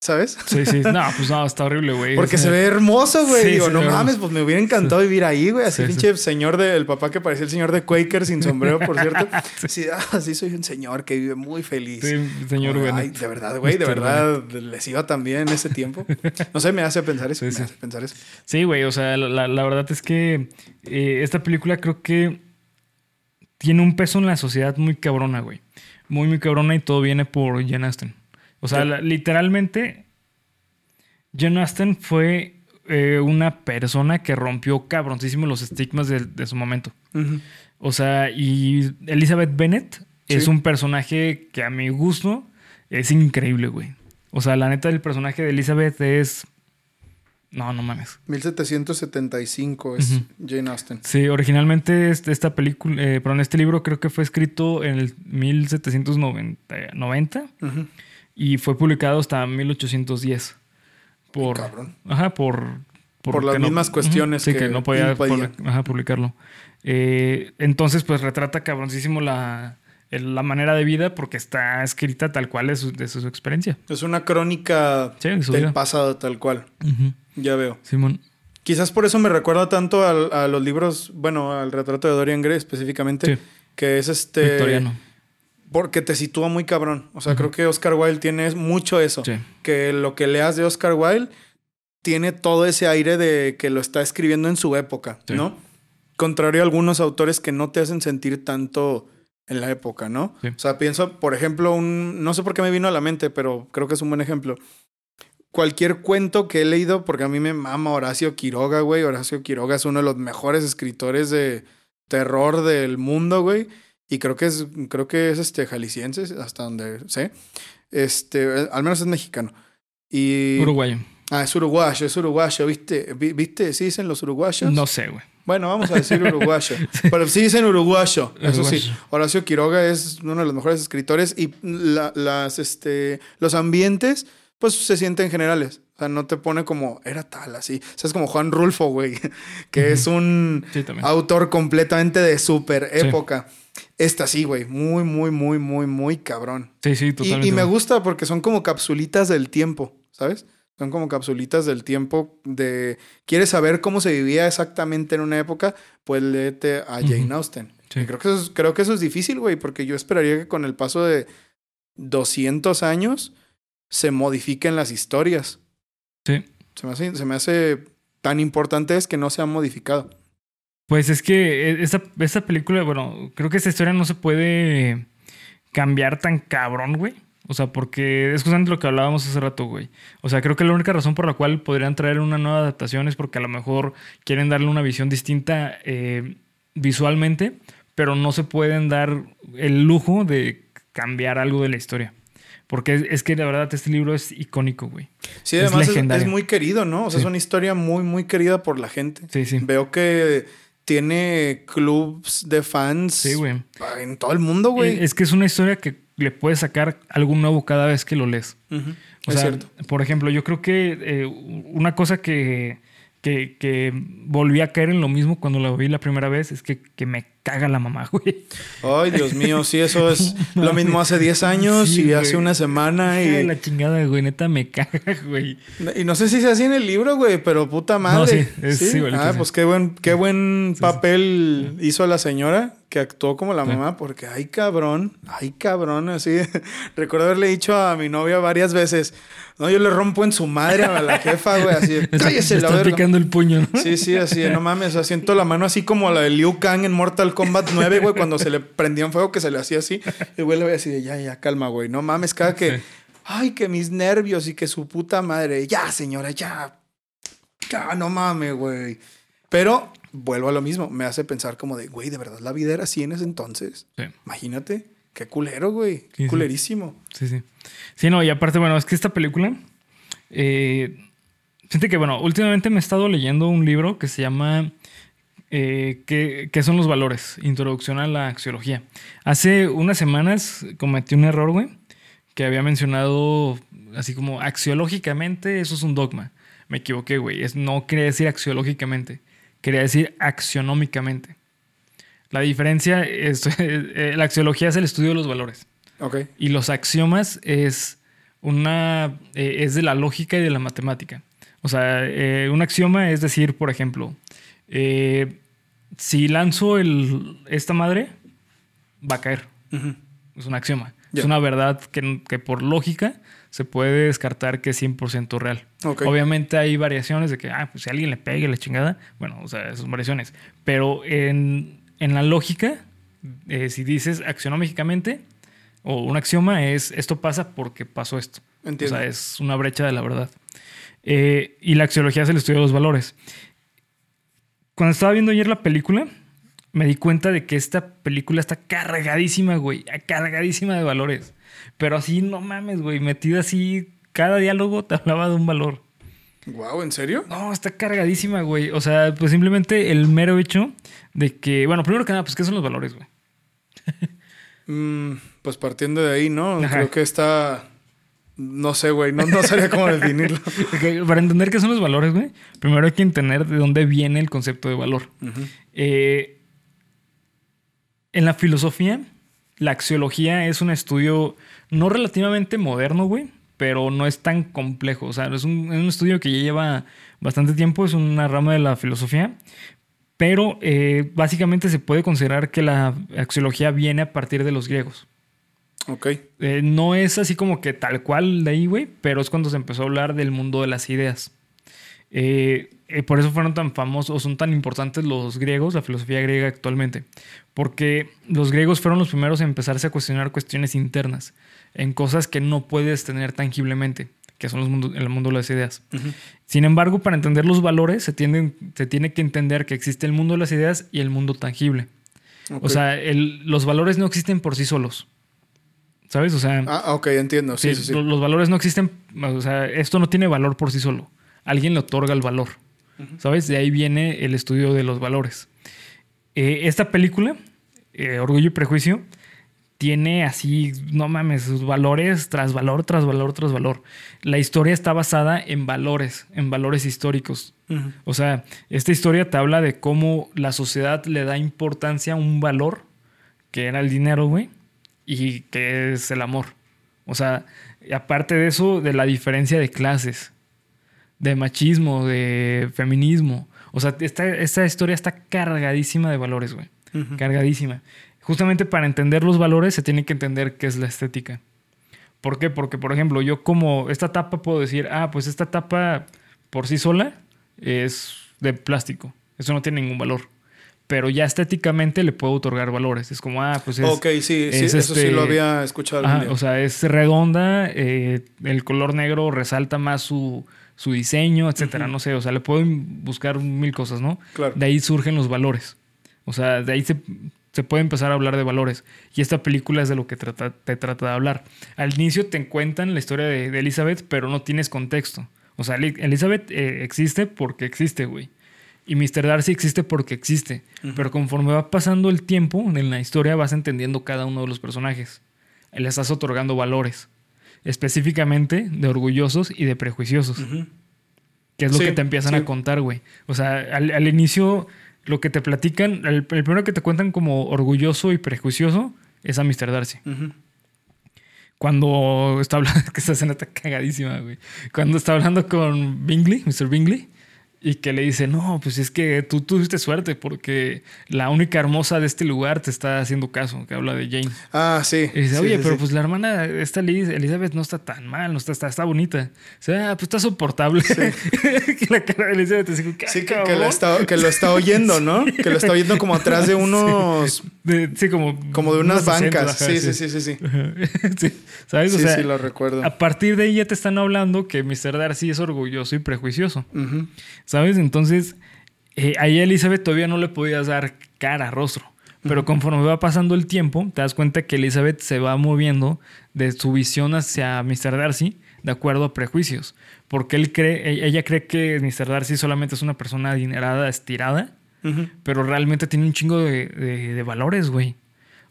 ¿Sabes? Sí, sí. No, pues no, está horrible, güey. Porque se ve hermoso, güey. Digo, no mames, pues me hubiera encantado vivir ahí, güey. Así pinche señor del papá que parecía el señor de Quaker sin sombrero, por cierto. Sí, ah, sí, soy un señor que vive muy feliz. Sí, señor, güey. Ay, de verdad, güey, de verdad les iba tan bien ese tiempo. No sé, me hace pensar eso. me hace pensar eso. Sí, güey, o sea, la, la, verdad es que eh, esta película creo que tiene un peso en la sociedad muy cabrona, güey muy, muy cabrona y todo viene por Jen Austen. O sea, la- literalmente, Jen Austen fue eh, una persona que rompió cabroncísimo los estigmas de, de su momento. O sea, y Elizabeth Bennet es un personaje que a mi gusto es increíble, güey. O sea, la neta del personaje de Elizabeth es... No, no mames. 1775 es Ujú. Jane Austen. Sí, originalmente este- esta película, eh, perdón, este libro creo que fue escrito en el 1790 90, Ujú. Y fue publicado hasta 1810. Por, cabrón. Ajá, por... Por las no- mismas cuestiones Sí, que que, no podía ajá, publicarlo. Eh, entonces, pues retrata cabroncísimo la, la manera de vida porque está escrita tal cual de su, de su experiencia. Es una crónica Sí, del vida. pasado tal cual. Ya veo. Simón. Quizás por eso me recuerda tanto al- a los libros, bueno, al retrato de Dorian Gray específicamente, Sí. que es este... Victoriano. Porque te sitúa muy cabrón. O sea, creo que Oscar Wilde tiene mucho eso. Sí. Que lo que leas de Oscar Wilde tiene todo ese aire de que lo está escribiendo en su época, Sí. ¿no? Contrario a algunos autores que no te hacen sentir tanto en la época, ¿no? Sí. O sea, pienso, por ejemplo, un... No sé por qué me vino a la mente, pero creo que es un buen ejemplo. Cualquier cuento que he leído, porque a mí me mama Horacio Quiroga, güey. Horacio Quiroga es uno de los mejores escritores de terror del mundo, güey. Y creo que es, creo que es este jalisciense, hasta donde sé. Este, eh, al menos es mexicano. Y. Uruguayo. Ah, es uruguayo, es uruguayo, ¿viste? Vi- ¿Viste? ¿Sí dicen los uruguayos? No sé, güey. Bueno, vamos a decir uruguayo. Pero sí dicen uruguayo, eso sí. Horacio Quiroga es uno de los mejores escritores y la- las, este, los ambientes, pues se sienten generales. O sea, no te pone como, era tal, así. O sea, es como Juan Rulfo, güey, que es un Sí, autor completamente de super Sí. época. Esta sí, güey, muy, muy, muy, muy, muy cabrón. Sí, sí, Y, totalmente. y me gusta porque son como capsulitas del tiempo, ¿sabes? Son como capsulitas del tiempo de... ¿Quieres saber cómo se vivía exactamente en una época? Pues léete a Jane. Austen. Sí. Y creo, que eso es, creo que eso es difícil, güey, porque yo esperaría que con el paso de 200 años se modifiquen las historias. Sí. Se me hace, se me hace tan importante es que no se han modificado. Pues es que eh, esta, esta película, bueno, creo que esta historia no se puede cambiar tan cabrón, güey. O sea, porque es justamente lo que hablábamos hace rato, güey. O sea, creo que la única razón por la cual podrían traer una nueva adaptación es porque a lo mejor quieren darle una visión distinta eh, visualmente, pero no se pueden dar el lujo de cambiar algo de la historia. Porque es, es que de verdad este libro es icónico, güey. Sí, Es además es, muy querido, ¿no? O sea, Sí. es una historia muy, muy querida por la gente. Sí, sí. Veo que tiene clubs de fans Sí, güey. en todo el mundo, güey. Es que es una historia que le puedes sacar algo nuevo cada vez que lo lees. O es sea, cierto. por ejemplo, yo creo que eh, una cosa que, que, que volví a caer en lo mismo cuando la vi la primera vez es que, que me caga la mamá, güey. Ay, Dios mío, sí, eso es lo mismo hace 10 años Sí, y hace una semana Ay, y, la chingada, güey, neta me caga, güey. y no sé si se así en el libro, güey, pero puta madre. sí, es- sí, ah, pues qué buen, qué buen papel hizo la señora que actuó como la mamá, porque ay cabrón, ay cabrón, así. Recuerdo haberle dicho a mi novia varias veces, no, yo le rompo en su madre a la jefa, güey, así, cállese la está picando el puño, ¿no? Sí, sí, así no mames, o sea, siento la mano así como la de Liu Kang en Mortal Kombat 9, güey, cuando se le prendía en fuego que se le hacía así. Y el güey le veía así de ya, ya, calma, güey, no mames, cada que, Sí. ay, que mis nervios y que su puta madre, ya, señora, ya, ya, no mames, güey. Pero vuelvo a lo mismo, me hace pensar como de, güey, de verdad la vida era así en ese entonces. Sí. Imagínate, qué culero, güey, sí. culerísimo. Sí, sí. Sí, no, y aparte, bueno, es que esta película. Eh, fíjate que, bueno, últimamente me he estado leyendo un libro que se llama. Eh, ¿qué, qué son los valores? Introducción a la axiología. Hace unas semanas cometí un error, güey, que había mencionado así como axiológicamente, eso es un dogma. Me equivoqué, güey. Es, no quería decir axiológicamente, quería decir axionómicamente. La diferencia es. eh, la axiología es el estudio de los valores. Ok. Y los axiomas es una eh, es de la lógica y de la matemática. O sea, eh, un axioma es decir, por ejemplo, eh, si lanzo el, esta madre, va a caer. Es un axioma. Es una verdad que, que por lógica se puede descartar que es 100% real. Obviamente hay variaciones de que, ah, pues si alguien le pegue la chingada, bueno, o sea, esas son variaciones. Pero en, en la lógica, eh, si dices axionómicamente, o un axioma es esto pasa porque pasó esto. Entiendo. O sea, es una brecha de la verdad. Eh, y la axiología es el estudio de los valores. Cuando estaba viendo ayer la película, me di cuenta de que esta película está cargadísima, güey. Cargadísima de valores. Pero así, no mames, güey. Metida así, cada diálogo te hablaba de un valor. Wow, ¿en serio? No, está cargadísima, güey. O sea, pues simplemente el mero hecho de que, bueno, primero que nada, pues, ¿qué son los valores, güey? Mm, pues partiendo de ahí, ¿no? Ajá. Creo que está. No sé, güey. No, no sabría cómo definirlo. Para entender qué son los valores, güey, primero hay que entender de dónde viene el concepto de valor. Eh, en la filosofía, la axiología es un estudio no relativamente moderno, güey, pero no es tan complejo. O sea, es un, es un estudio que ya lleva bastante tiempo, es una rama de la filosofía, pero eh, básicamente se puede considerar que la axiología viene a partir de los griegos. Ok. Eh, no es así como que tal cual de ahí, güey, pero es cuando se empezó a hablar del mundo de las ideas. Eh, eh, por eso fueron tan famosos o son tan importantes los griegos, la filosofía griega actualmente. Porque los griegos fueron los primeros en empezarse a cuestionar cuestiones internas, en cosas que no puedes tener tangiblemente, que son los mundos, el mundo de las ideas. Sin embargo, para entender los valores, se, tienden- se tiene que entender que existe el mundo de las ideas y el mundo tangible. O sea, el- los valores no existen por sí solos. ¿Sabes? O sea, Ah, ok, entiendo. Sí, Sí, sí, sí. lo- Los valores no existen, o sea, esto no tiene valor por sí solo. Alguien le otorga el valor. ¿Sabes? De ahí viene el estudio de los valores. Eh, esta película, eh, Orgullo y Prejuicio, tiene así, no mames, sus valores tras valor, tras valor, tras valor. La historia está basada en valores, en valores históricos. O sea, esta historia te habla de cómo la sociedad le da importancia a un valor, que era el dinero, güey, y que es el amor. O sea, aparte de eso, de la diferencia de clases, de machismo, de feminismo. O sea, esta, esta historia está cargadísima de valores, güey. Cargadísima. Justamente para entender los valores se tiene que entender qué es la estética. ¿Por qué? Porque, por ejemplo, yo como esta tapa puedo decir, ah, pues esta tapa por sí sola es de plástico. Eso no tiene ningún valor. Pero ya estéticamente le puedo otorgar valores. Es como, ah, pues es... ok, sí, sí, es eso sí este- lo había escuchado o sea, es redonda, eh, el color negro resalta más su, su diseño, etcétera. No sé, o sea, le pueden buscar mil cosas, ¿no? Claro. De ahí surgen los valores. O sea, de ahí se, se puede empezar a hablar de valores. Y esta película es de lo que trata, te trata de hablar. Al inicio te cuentan la historia de, de Elizabeth, pero no tienes contexto. O sea, Eli- Elizabeth eh, existe porque existe, güey. Y Mr. Darcy existe porque existe. Pero conforme va pasando el tiempo en la historia, vas entendiendo cada uno de los personajes. Le estás otorgando valores. Específicamente de orgullosos y de prejuiciosos. Ujú. Que es lo Sí, que te empiezan sí. a contar, güey. O sea, al, al inicio, lo que te platican, el, el primero que te cuentan como orgulloso y prejuicioso es a Mr. Darcy. Ujú. Cuando está hablando, que esta escena está cagadísima, güey. Cuando está hablando con Bingley, Mr. Bingley, y que le dice, no, pues es que tú tuviste suerte porque la única hermosa de este lugar te está haciendo caso, que habla de Jane. Ah, sí. Y dice, oye, sí, pero sí. pues la hermana, esta Liz- Elizabeth no está tan mal, no está, está, está bonita. O sea, pues está soportable. que la cara de Elizabeth es como, Sí, que, que está, que lo está oyendo, ¿no? Que lo está oyendo como atrás de unos... De- sí, como... Como de unas bancas. ajá, Sí, sí, sí, sí, sí. sí. ¿Sabes? O Sí, sea, sí, lo recuerdo. a partir de ahí ya te están hablando que Mr. Darcy es orgulloso y prejuicioso. ¿Sabes? Entonces, eh, ahí a Elizabeth todavía no le podías dar cara, rostro. Pero conforme va pasando el tiempo, te das cuenta que Elizabeth se va moviendo de su visión hacia Mr. Darcy de acuerdo a prejuicios. Porque él cree, e- ella cree que Mr. Darcy solamente es una persona adinerada, estirada, Pero realmente tiene un chingo de, de- de valores, güey.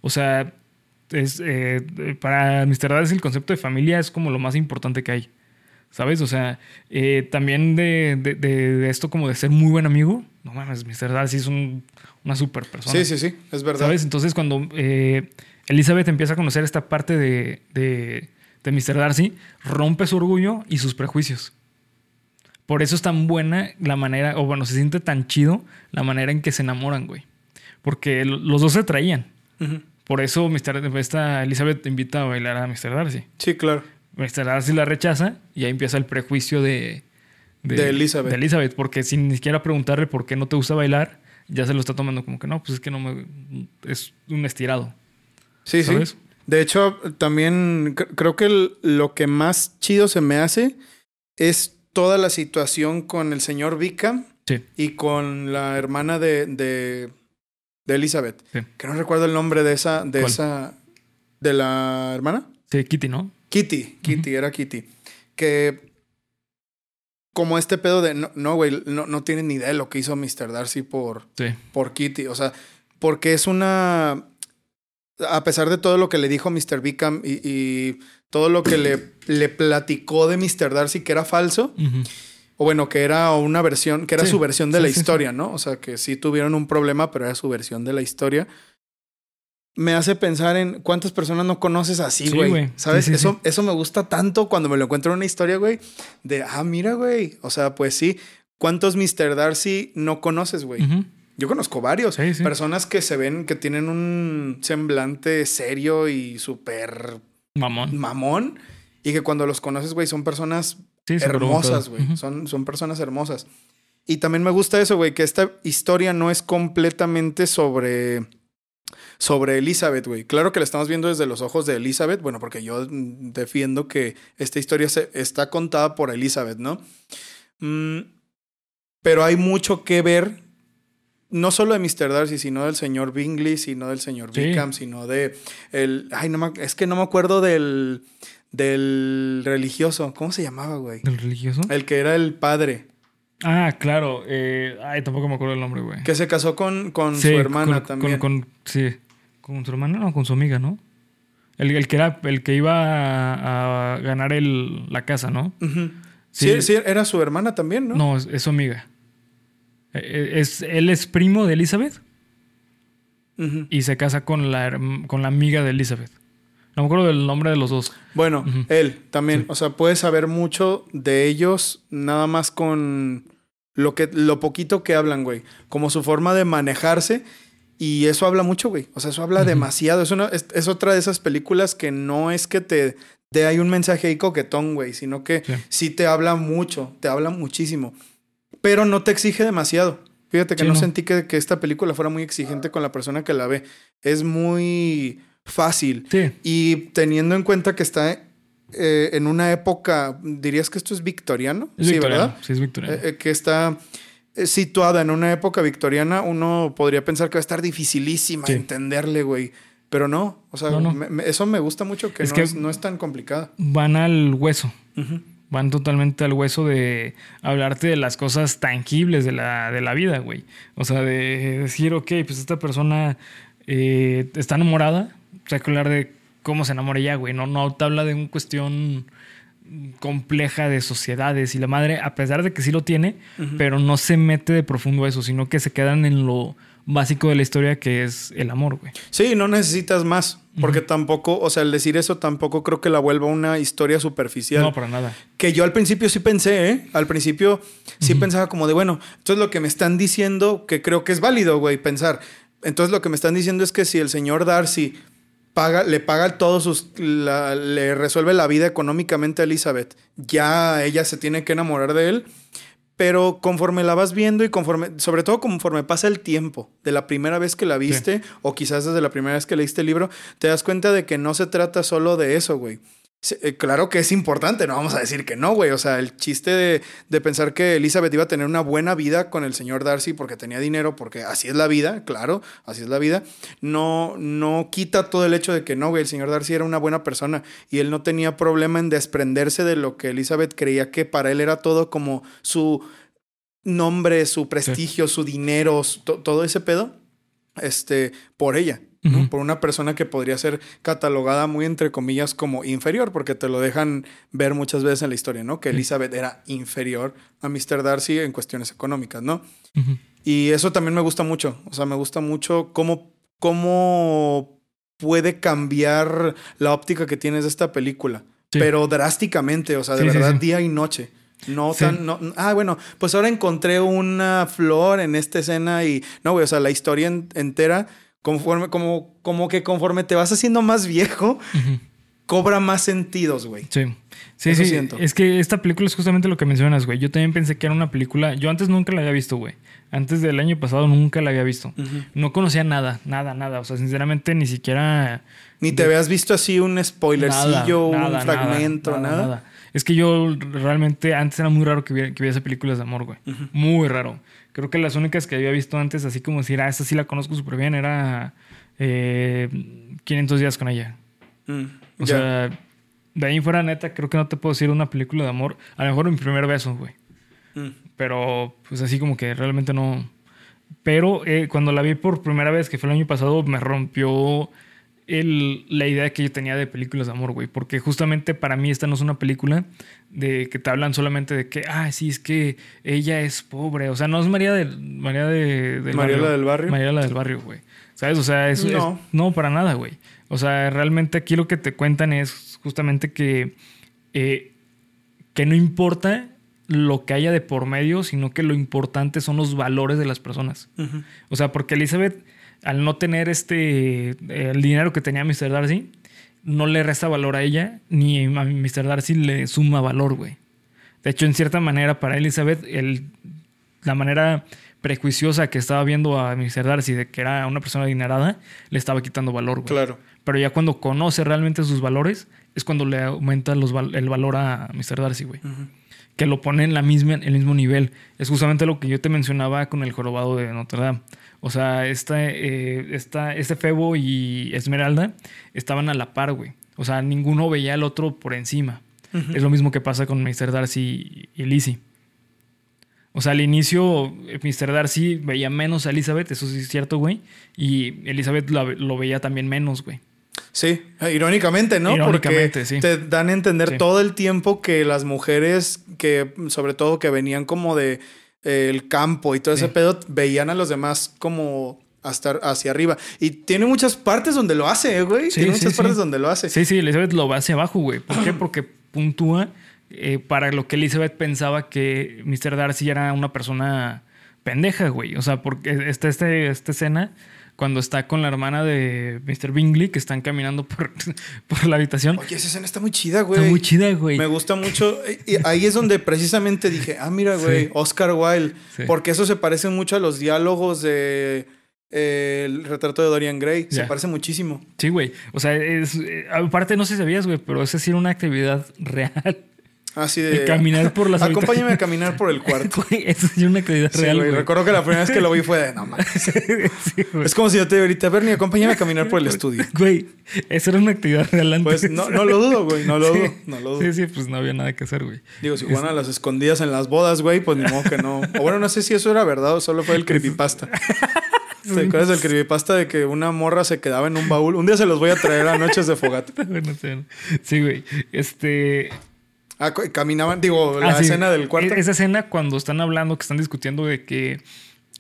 O sea, es, eh, para Mr. Darcy el concepto de familia es como lo más importante que hay. ¿Sabes? O sea, eh, también de, de- de- de esto como de ser muy buen amigo. No mames, Mr. Darcy es un- una super persona. Sí, sí, sí, es verdad. ¿Sabes? Entonces cuando eh, Elizabeth empieza a conocer esta parte de, de, de Mr. Darcy, rompe su orgullo y sus prejuicios. Por eso es tan buena la manera, o bueno, se siente tan chido la manera en que se enamoran, güey. Porque lo- los dos se traían. Por eso Mr. esta Elizabeth invita a bailar a Mr. Darcy. Sí, claro. Mr. Darcy la rechaza y ahí empieza el prejuicio de, De Elizabeth. de Elizabeth, porque sin ni siquiera preguntarle por qué no te gusta bailar, ya se lo está tomando como que no, pues es que no me. Es un estirado. Sí, ¿Sabes? sí. De hecho, también creo que lo que más chido se me hace es toda la situación con el señor Vika y con la hermana de, de, Elizabeth. Que no recuerdo el nombre de esa, de esa, de la hermana. Sí, Kitty, ¿no? Kitty, Kitty, era Kitty. Que como este pedo de no, güey, no, no tiene ni idea de lo que hizo Mr. Darcy por, por Kitty. O sea, porque es una. A pesar de todo lo que le dijo Mr. Bickham y, todo lo que le, le, platicó de Mr. Darcy que era falso, o bueno, que era una versión, que era su versión de la historia, ¿no? O sea, que sí tuvieron un problema, pero era su versión de la historia me hace pensar en cuántas personas no conoces así, güey. ¿Sabes? eso, eso me gusta tanto cuando me lo encuentro en una historia, güey. De, ah, mira, güey. O sea, pues sí. ¿Cuántos Mr. Darcy no conoces, güey? Yo conozco varios. Personas que se ven, que tienen un semblante serio y súper... Mamón. Mamón. Y que cuando los conoces, güey, son personas hermosas, güey. son, son personas hermosas. Y también me gusta eso, güey, que esta historia no es completamente sobre sobre Elizabeth, güey. Claro que la estamos viendo desde los ojos de Elizabeth, bueno, porque yo defiendo que esta historia se, está contada por Elizabeth, ¿no? Mm, pero hay mucho que ver, no solo de Mr. Darcy, sino del señor Bingley, sino del señor Wickham, sino de el... Ay, no es que no me acuerdo del, del religioso. ¿Cómo se llamaba, güey? ¿Del religioso? El que era el padre. Ah, claro. Eh, ay, tampoco me acuerdo el nombre, güey. Que se casó con, con su hermana también. Con, sí, con su hermana, no, con su amiga, ¿no? El, el que era el que iba a, ganar el, la casa, ¿no? sí. sí. era su hermana también, ¿no? No, es, su amiga. E, e, es, él es primo de Elizabeth y se casa con la, con la amiga de Elizabeth. No me acuerdo del nombre de los dos. Bueno, él también. O sea, puedes saber mucho de ellos nada más con lo, que, lo poquito que hablan, güey. Como su forma de manejarse. Y eso habla mucho, güey. O sea, eso habla demasiado. Es, una, es, otra de esas películas que no es que te dé ahí un mensaje ahí coquetón, güey, sino que sí. te habla mucho, te habla muchísimo. Pero no te exige demasiado. Fíjate que no, sentí que, que, esta película fuera muy exigente con la persona que la ve. Es muy fácil. Y teniendo en cuenta que está eh, en una época, dirías que esto es victoriano. sí, ¿verdad? Sí, es victoriano. Eh, eh, que está situada en una época victoriana, uno podría pensar que va a estar dificilísima entenderle, güey. Pero no, o sea, eso me gusta mucho que, no, es, no, es, tan complicada. Van al hueso. Van totalmente al hueso de hablarte de las cosas tangibles de la, de la vida, güey. O sea, de decir, ok, pues esta persona está enamorada, o sea, que hablar de cómo se enamora ya, güey. No, no te habla de una cuestión compleja de sociedades y la madre, a pesar de que sí lo tiene, pero no se mete de profundo a eso, sino que se quedan en lo básico de la historia que es el amor, güey. Sí, no necesitas más, porque tampoco, o sea, el decir eso tampoco creo que la vuelva una historia superficial. No, para nada. Que yo al principio sí pensé, ¿eh? Al principio sí pensaba como de, bueno, entonces lo que me están diciendo, que creo que es válido, güey, pensar. Entonces lo que me están diciendo es que si el señor Darcy paga, le paga todos sus, le resuelve la vida económicamente a Elizabeth. Ya ella se tiene que enamorar de él. Pero conforme la vas viendo y conforme, sobre todo conforme pasa el tiempo de la primera vez que la viste, o quizás desde la primera vez que leíste el libro, te das cuenta de que no se trata solo de eso, güey. Eh, claro que es importante, no vamos a decir que no, güey. O sea, el chiste de, pensar que Elizabeth iba a tener una buena vida con el señor Darcy porque tenía dinero, porque así es la vida, claro, así es la vida, no, no quita todo el hecho de que no, güey, el señor Darcy era una buena persona y él no tenía problema en desprenderse de lo que Elizabeth creía que para él era todo como su nombre, su prestigio, su dinero, todo ese pedo, este, por ella por una persona que podría ser catalogada muy entre comillas como inferior, porque te lo dejan ver muchas veces en la historia, ¿no? Que Elizabeth era inferior a Mr. Darcy en cuestiones económicas, ¿no? Y eso también me gusta mucho, o sea, me gusta mucho cómo, cómo puede cambiar la óptica que tienes de esta película, pero drásticamente, o sea, de verdad, día y noche. No tan, no, ah, bueno, pues ahora encontré una flor en esta escena y, no, güey, o sea, la historia entera conforme, como, como que conforme te vas haciendo más viejo, cobra más sentidos, güey. Sí. Sí, Eso sí. siento. Es que esta película es justamente lo que mencionas, güey. Yo también pensé que era una película. Yo antes nunca la había visto, güey. Antes del año pasado nunca la había visto. No conocía nada, nada, nada. O sea, sinceramente ni siquiera. Ni te habías visto así un spoilercillo, Nada, un nada, fragmento, nada. Es que yo realmente antes era muy raro que viera, que películas de amor, güey. Muy raro. Creo que las únicas que había visto antes, así como decir, ah, esta sí la conozco súper bien, era eh, 500 días con ella. Mm, O sea, de ahí en fuera, neta, creo que no te puedo decir una película de amor. A lo mejor mi primer beso, güey. Mm. Pero, pues así como que realmente no. Pero eh, cuando la vi por primera vez, que fue el año pasado, me rompió el- la idea que yo tenía de películas de amor, güey. Porque justamente para mí esta no es una película de que te hablan solamente de que, ah, sí, es que ella es pobre. O sea, no es María del, María de, del María barrio. la del barrio. María la del barrio, güey. ¿Sabes? O sea, es, No. es- no, para nada, güey. O sea, realmente aquí lo que te cuentan es justamente que, eh, que no importa lo que haya de por medio, sino que lo importante son los valores de las personas. O sea, porque Elizabeth, al no tener este el dinero que tenía Mr. Darcy, no le resta valor a ella, ni a Mr. Darcy le suma valor, güey. De hecho, en cierta manera, para Elizabeth, el, la manera prejuiciosa que estaba viendo a Mr. Darcy de que era una persona adinerada, le estaba quitando valor, güey. Claro. Pero ya cuando conoce realmente sus valores, es cuando le aumenta los el valor a Mr. Darcy, güey. Que lo pone en la misma, en el mismo nivel. Es justamente lo que yo te mencionaba con el jorobado de Notre Dame. O sea, esta, eh, esta, este Febo y Esmeralda estaban a la par, güey. O sea, ninguno veía al otro por encima. Es lo mismo que pasa con Mr. Darcy y Lizzie. O sea, al inicio, eh, Mr. Darcy veía menos a Elizabeth, eso sí es cierto, güey. Y Elizabeth lo, lo veía también menos, güey. Sí, eh, irónicamente, ¿no? Irónicamente, Porque sí. te dan a entender Sí. todo el tiempo que las mujeres que, sobre todo, que venían como de el campo y todo ese Sí. pedo, veían a los demás como hasta hacia arriba. Y tiene muchas partes donde lo hace, eh, güey. Sí, tiene sí, muchas partes donde lo hace. Sí, sí, Elizabeth lo va hacia abajo, güey. ¿Por qué? Porque puntúa eh, para lo que Elizabeth pensaba que Mr. Darcy era una persona pendeja, güey. O sea, porque está este, esta escena cuando está con la hermana de Mr. Bingley, que están caminando por, por la habitación. Oye, esa escena está muy chida, güey. Está muy chida, güey. Me gusta mucho. Y ahí es donde precisamente dije, ah, mira, güey, Sí. Oscar Wilde. Sí. Porque eso se parece mucho a los diálogos de eh, el retrato de Dorian Gray. Se parece muchísimo. Sí, güey. O sea, es, eh, aparte no sé si sabías, güey, pero sí era una actividad real. Así de. El caminar por las Acompáñame a caminar por el cuarto. Güey, eso era una actividad Sí, real, güey. güey. Recuerdo que la primera vez que lo vi fue de no mames. Sí. Es como si yo te digo ahorita, Bernie, acompáñame a caminar por el estudio. Güey, esa era una actividad real antes. Pues no, no lo dudo, güey. No lo Sí. dudo. No lo dudo. Sí, sí, pues no había nada que hacer, güey. Digo, si juegan a las escondidas en las bodas, güey, pues ni modo que no. O bueno, no sé si eso era verdad o solo fue el creepypasta. ¿Te acuerdas del creepypasta de que una morra se quedaba en un baúl? Un día se los voy a traer a noches de fogata. Sí, güey. Este. Ah, caminaban, digo, la ah, sí. escena del cuarto. E- Esa escena cuando están hablando, que están discutiendo de que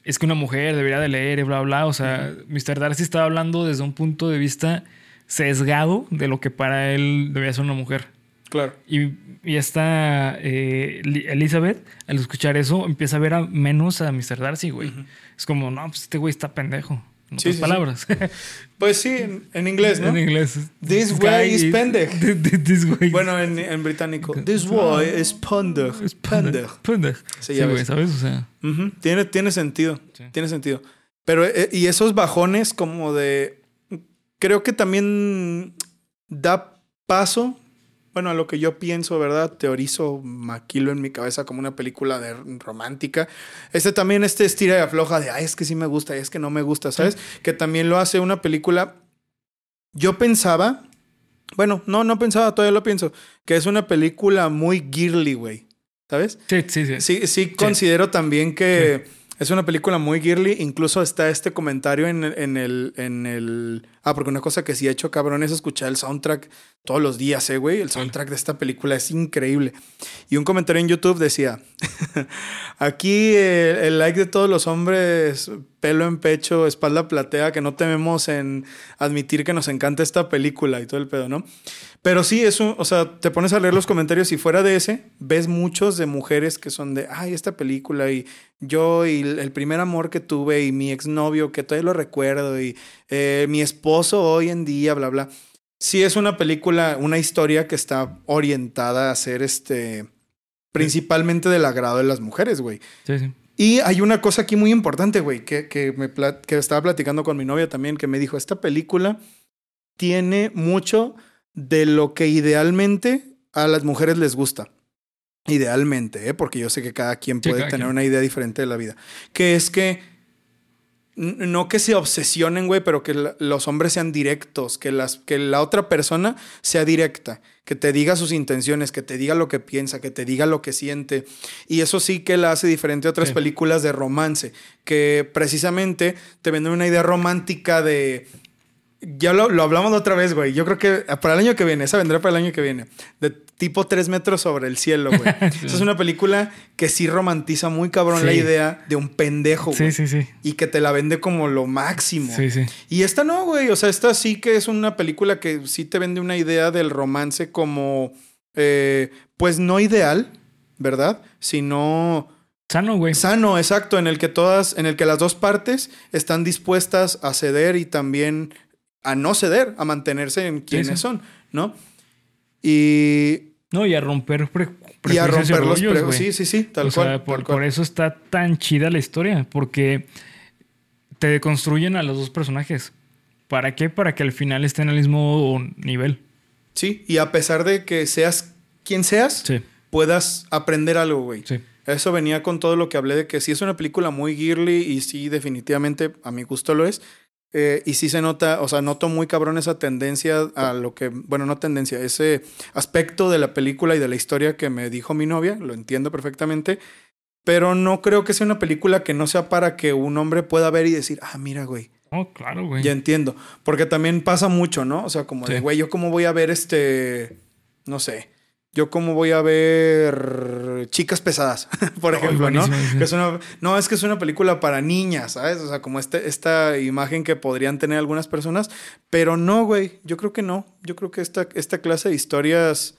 es que una mujer debería de leer y bla, bla. O sea, Mr. Darcy estaba hablando desde un punto de vista sesgado de lo que para él debía ser una mujer. Claro. Y, y esta eh, Li- Elizabeth, al escuchar eso, empieza a ver a menos a Mr. Darcy, güey. Es como, no, pues este güey está pendejo. En Sí, otras sí. palabras. Pues sí, en, en inglés, ¿no? en inglés. This guy way is pendej. This way Bueno, en, en británico. This boy is ponder. es Pender. Pendejo. Sí, Sí, ya güey, ves. ¿sabes? O sea, Ujú, Tiene, tiene sentido. Sí. Tiene sentido. Pero, eh, y esos bajones como de... Creo que también da paso, bueno, a lo que yo pienso, ¿verdad? Teorizo, maquilo en mi cabeza como una película de romántica. Este también, este estira y afloja de, ay, es que sí me gusta, y es que no me gusta, ¿sabes? Que también lo hace una película... Yo pensaba, bueno, no, no pensaba, todavía lo pienso, que es una película muy girly, güey, ¿sabes? sí, sí, sí. Sí, sí, considero también que es una película muy girly. Incluso está este comentario en, el- en el, en el... Ah, porque una cosa que sí he hecho, cabrón, es escuchar el soundtrack todos los días, ¿eh, güey? El soundtrack de esta película es increíble. Y un comentario en YouTube decía, aquí eh, el like de todos los hombres, pelo en pecho, espalda platea, que no tememos en admitir que nos encanta esta película y todo el pedo, ¿no? Pero sí, eso, o sea, te pones a leer los comentarios y fuera de ese, ves muchos de mujeres que son de, ay, esta película y yo y el primer amor que tuve y mi exnovio que todavía lo recuerdo y eh, mi esposo hoy en día, bla, bla. sí es una película, una historia que está orientada a ser este principalmente del agrado de las mujeres, güey. Sí, sí. Y hay una cosa aquí muy importante, güey, que, que, me que estaba platicando con mi novia también, que me dijo, esta película tiene mucho de lo que idealmente a las mujeres les gusta. Idealmente, ¿eh? porque yo sé que cada quien puede tener una idea diferente de la vida. Que es que no que se obsesionen, güey, pero que los hombres sean directos, que, las, que la otra persona sea directa, que te diga sus intenciones, que te diga lo que piensa, que te diga lo que siente. Y eso sí que la hace diferente a otras películas de romance, que precisamente te venden una idea romántica de ya lo, lo, hablamos otra vez, güey. Yo creo que para el año que viene, esa vendrá para el año que viene. De tipo tres metros sobre el cielo, güey. Esa es una película que sí romantiza muy cabrón la idea de un pendejo, güey. Sí, sí, sí. Y que te la vende como lo máximo. Sí, sí. Y esta no, güey. O sea, esta sí que es una película que sí te vende una idea del romance como, eh, pues no ideal, ¿verdad? Sino... Sano, güey. Sano, exacto, en el que todas, en el que las dos partes están dispuestas a ceder y también a no ceder, a mantenerse en quienes son, ¿no? Y. No, y a romper Y a romper los prejuicios. Sí, sí, sí, tal, cual, por, eso está tan chida la historia, porque te deconstruyen a los dos personajes. ¿Para qué? Para que al final estén al mismo nivel. Sí, y a pesar de que seas quien seas, puedas aprender algo, güey. Sí. Eso venía con todo lo que hablé de que sí es una película muy girly y sí, definitivamente a mi gusto lo es eh, y sí se nota, o sea, noto muy cabrón esa tendencia a lo que, bueno, no tendencia, ese aspecto de la película y de la historia que me dijo mi novia, lo entiendo perfectamente, pero no creo que sea una película que no sea para que un hombre pueda ver y decir, ah, mira, güey. Oh, claro, güey. Ya entiendo, porque también pasa mucho, ¿no? O sea, como de, güey, yo cómo voy a ver este, no sé, yo cómo voy a ver chicas pesadas, por ejemplo, ¿no? Que es una, no, es que es una película para niñas, ¿sabes? O sea, como este, esta imagen que podrían tener algunas personas, pero no, güey, yo creo que no. Yo creo que esta, esta clase de historias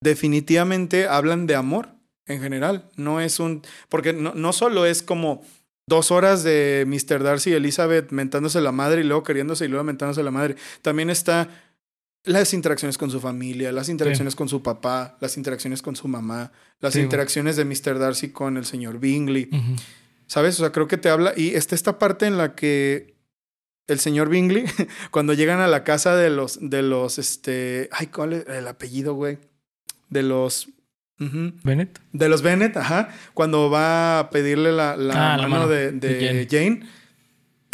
definitivamente hablan de amor en general. No es un, porque no, no solo es como dos horas de Mr. Darcy y Elizabeth mentándose la madre y luego queriéndose y luego mentándose la madre. También está las interacciones con su familia, las interacciones con su papá, las interacciones con su mamá, las interacciones de Mr. Darcy con el señor Bingley. ¿Sabes? O sea, creo que te habla. Y está esta parte en la que el señor Bingley, cuando llegan a la casa de los, de los, este. Ay, ¿cuál es el apellido, güey? De los. Bennett. De los Bennett, ajá. Cuando va a pedirle la, la, ah, mano, de, de, Jane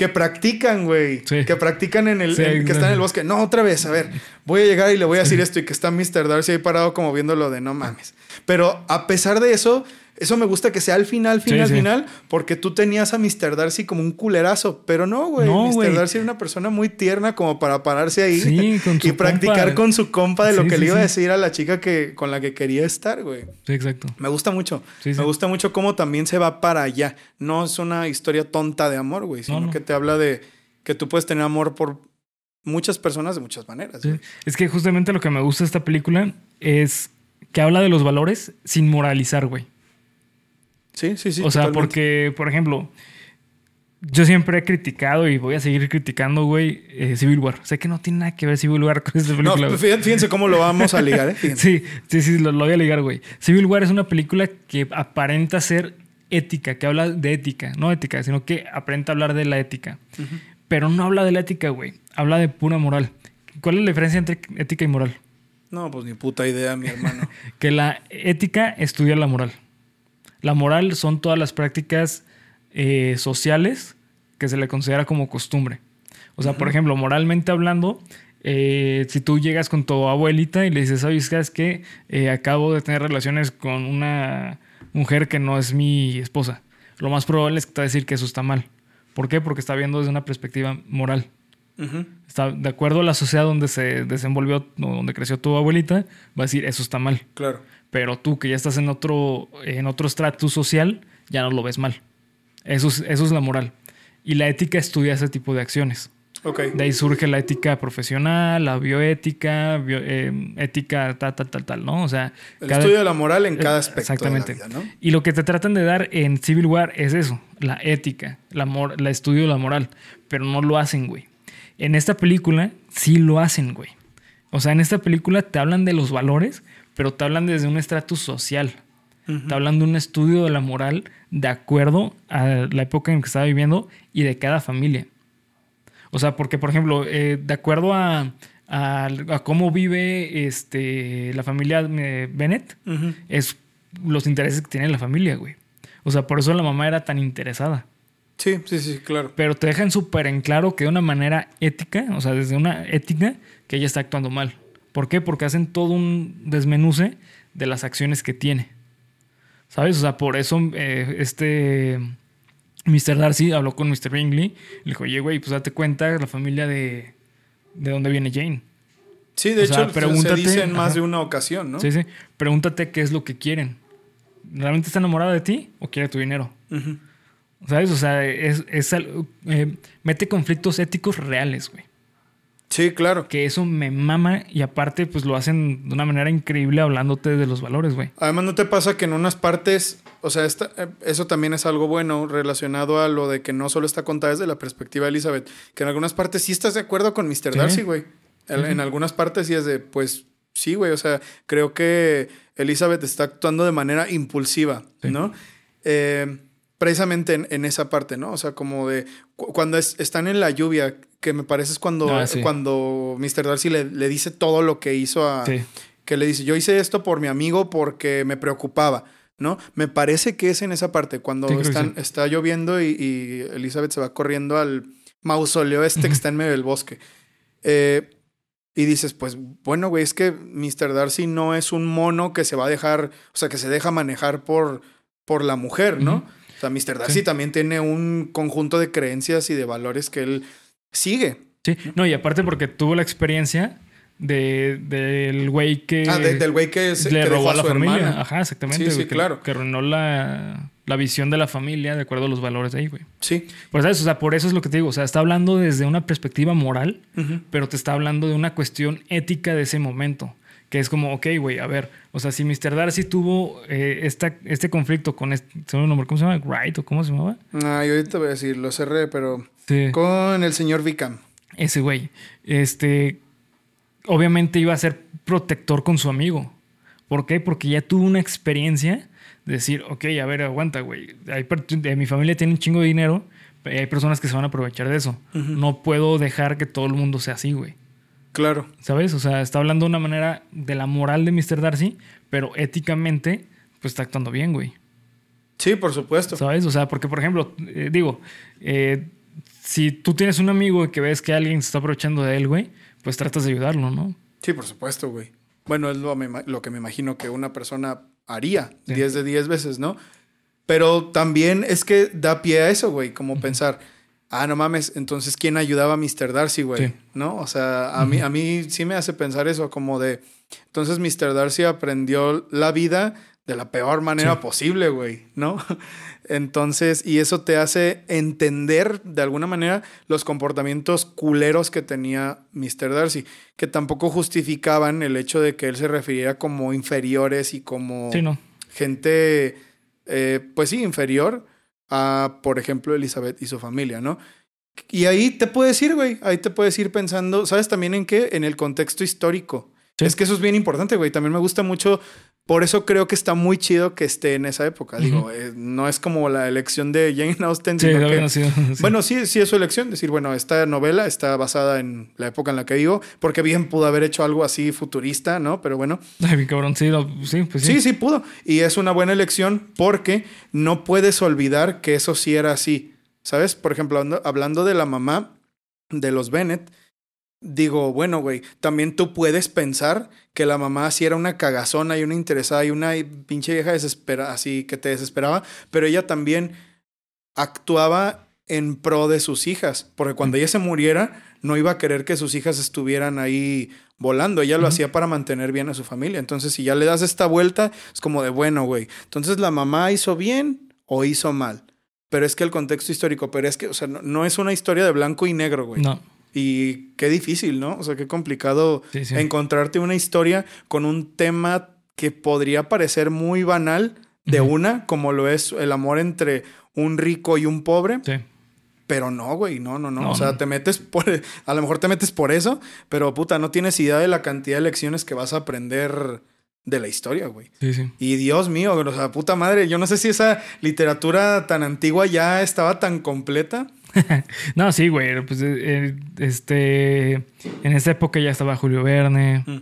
que practican, güey. Que practican en el, que están en el bosque. No, otra vez, a ver, voy a llegar y le voy a decir esto y que está Mr. Darcy ahí parado como viéndolo de no mames. Pero a pesar de eso, eso me gusta que sea al final, final, final, porque tú tenías a Mr. Darcy como un culerazo, pero no, güey. Mr. Darcy era una persona muy tierna como para pararse ahí y practicar con su compa de lo que le iba a decir a la chica que, con la que quería estar, güey. Sí, exacto. Me gusta mucho. Me gusta mucho cómo también se va para allá. No es una historia tonta de amor, güey, sino que te habla de que tú puedes tener amor por muchas personas de muchas maneras. Es que justamente lo que me gusta de esta película es que habla de los valores sin moralizar, güey. Sí, sí, sí. O sea, porque, por ejemplo, yo siempre he criticado y voy a seguir criticando, güey, eh, Civil War. Sé que no tiene nada que ver Civil War con esta película. No, fíjense cómo lo vamos a ligar, ¿eh? sí, sí, sí, lo, voy a ligar, güey. Civil War es una película que aparenta ser ética, que habla de ética, no ética, sino que aparenta hablar de la ética. Pero no habla de la ética, güey. Habla de pura moral. ¿Cuál es la diferencia entre ética y moral? No, pues ni puta idea, mi hermano. que la ética estudia la moral. La moral son todas las prácticas eh, sociales que se le considera como costumbre. O sea, por ejemplo, moralmente hablando, eh, si tú llegas con tu abuelita y le dices, ¿sabes qué? Es que eh, acabo de tener relaciones con una mujer que no es mi esposa. Lo más probable es que te va a decir que eso está mal. ¿Por qué? Porque está viendo desde una perspectiva moral. Está de acuerdo a la sociedad donde se desenvolvió, donde creció tu abuelita, va a decir, eso está mal. Claro. Pero tú que ya estás en otro, en otro estrato social, ya no lo ves mal. Eso es, eso es la moral. Y la ética estudia ese tipo de acciones. Okay. De ahí surge la ética profesional, la bioética, eh, ética tal, tal, tal, tal, ¿no? O sea... El estudio de la moral en cada aspecto exactamente. de la vida, ¿no? Y lo que te tratan de dar en Civil War es eso, la ética, la, estudio de la moral, pero no lo hacen, güey. En esta película sí lo hacen, güey. O sea, en esta película te hablan de los valores, pero te hablan desde un estatus social. Te hablan de un estudio de la moral de acuerdo a la época en que estaba viviendo y de cada familia. O sea, porque, por ejemplo, eh, de acuerdo a, cómo vive este, la familia eh, Bennett, es los intereses que tiene la familia, güey. O sea, por eso la mamá era tan interesada. Sí, sí, sí, claro. Pero te dejan súper en claro que de una manera ética, o sea, desde una ética, que ella está actuando mal. ¿Por qué? Porque hacen todo un desmenuce de las acciones que tiene. ¿Sabes? O sea, por eso eh, este Mr. Darcy habló con Mr. Bingley. Le dijo, oye, güey, pues date cuenta la familia de, de dónde viene Jane. Sí, de hecho, se dice en más de una ocasión, ¿no? Sí, sí. Pregúntate qué es lo que quieren. ¿Realmente está enamorada de ti o quiere tu dinero? ¿Sabes? O sea, es, eh, mete conflictos éticos reales, güey. Sí, claro. Que eso me mama y aparte pues lo hacen de una manera increíble hablándote de los valores, güey. Además, ¿no te pasa que en unas partes, o sea, eh, eso también es algo bueno relacionado a lo de que no solo está contada desde la perspectiva de Elizabeth, que en algunas partes sí estás de acuerdo con Mr. Darcy, güey. En, algunas partes sí es de, pues sí, güey, o sea, creo que Elizabeth está actuando de manera impulsiva, ¿no? Eh, precisamente en, esa parte, ¿no? O sea, como de cuando están en la lluvia, que me parece es cuando, ah, cuando Mr. Darcy le, dice todo lo que hizo a... Que le dice, yo hice esto por mi amigo porque me preocupaba, ¿no? Me parece que es en esa parte, cuando están, está lloviendo y, Elizabeth se va corriendo al mausoleo este que está en medio del bosque. Eh, y dices, pues bueno, güey, es que Mr. Darcy no es un mono que se va a dejar, o sea, que se deja manejar por, por la mujer, ¿no? sea, Mr. Darcy también tiene un conjunto de creencias y de valores que él sigue. Sí, no, y aparte porque tuvo la experiencia de, del güey que. Ah, del güey que le robó a, la familia. Ajá, exactamente. Sí, sí, claro. Que arruinó la, la, visión de la familia de acuerdo a los valores de ahí, güey. Sí. Pues, ¿sabes? O sea, por eso es lo que te digo. O sea, está hablando desde una perspectiva moral, pero te está hablando de una cuestión ética de ese momento. Que es como, ok, güey, a ver, o sea, si Mr. Darcy tuvo eh, esta, este conflicto con este, nombre? ¿Cómo se llama? ¿Wright o cómo se llamaba? Ah, yo ahorita voy a decir, lo cerré, pero con el señor Vicam. Ese güey. Este, obviamente iba a ser protector con su amigo. ¿Por qué? Porque ya tuvo una experiencia de decir, ok, a ver, aguanta, güey. mi familia tiene un chingo de dinero, hay personas que se van a aprovechar de eso. No puedo dejar que todo el mundo sea así, güey. Claro. ¿Sabes? O sea, está hablando de una manera de la moral de Mr. Darcy, pero éticamente, pues está actuando bien, güey. Sí, por supuesto. ¿Sabes? O sea, porque, por ejemplo, eh, digo, eh, si tú tienes un amigo que ves que alguien se está aprovechando de él, güey, pues tratas de ayudarlo, ¿no? Sí, por supuesto, güey. Bueno, es lo, que me imagino que una persona haría 10 de 10 veces, ¿no? Pero también es que da pie a eso, güey, como pensar ah, no mames, entonces ¿quién ayudaba a Mr. Darcy, güey? ¿No? O sea, a, mí, a mí sí me hace pensar eso, como de, entonces Mr. Darcy aprendió la vida de la peor manera posible, güey, ¿no? Entonces, y eso te hace entender de alguna manera los comportamientos culeros que tenía Mr. Darcy, que tampoco justificaban el hecho de que él se refiriera como inferiores y como gente, eh, pues sí, inferior, a, por ejemplo, Elizabeth y su familia, ¿no? Y ahí te puedes ir, güey. Ahí te puedes ir pensando, ¿sabes también en qué? En el contexto histórico. Es que eso es bien importante, güey. También me gusta mucho. Por eso creo que está muy chido que esté en esa época. Digo, eh, no es como la elección de Jane Austen, sino que... Bueno, sí, sí es su elección. Decir, bueno, esta novela está basada en la época en la que vivo, porque bien pudo haber hecho algo así futurista, ¿no? Pero bueno. Ay, cabrón, sí, sí, pues sí. Sí, sí pudo. Y es una buena elección porque no puedes olvidar que eso sí era así. ¿Sabes? Por ejemplo, hablando de la mamá de los Bennett, digo, bueno, güey, también tú puedes pensar que la mamá sí era una cagazona y una interesada y una pinche vieja desesperada, así que te desesperaba, pero ella también actuaba en pro de sus hijas, porque cuando ella se muriera, no iba a querer que sus hijas estuvieran ahí volando, ella lo hacía para mantener bien a su familia. Entonces, si ya le das esta vuelta, es como de, bueno, güey, entonces la mamá hizo bien o hizo mal. Pero es que el contexto histórico, pero es que, o sea, no, no es una historia de blanco y negro, güey. No. Y qué difícil, ¿no? O sea, qué complicado encontrarte una historia con un tema que podría parecer muy banal de una, como lo es el amor entre un rico y un pobre. Pero no, güey, no, no, no. o sea, te metes por. A lo mejor te metes por eso, pero puta, no tienes idea de la cantidad de lecciones que vas a aprender de la historia, güey. Sí, sí. Y Dios mío, o sea, puta madre, yo no sé si esa literatura tan antigua ya estaba tan completa. no, sí, güey. Pues eh, eh, este. En esa época ya estaba Julio Verne. Mm.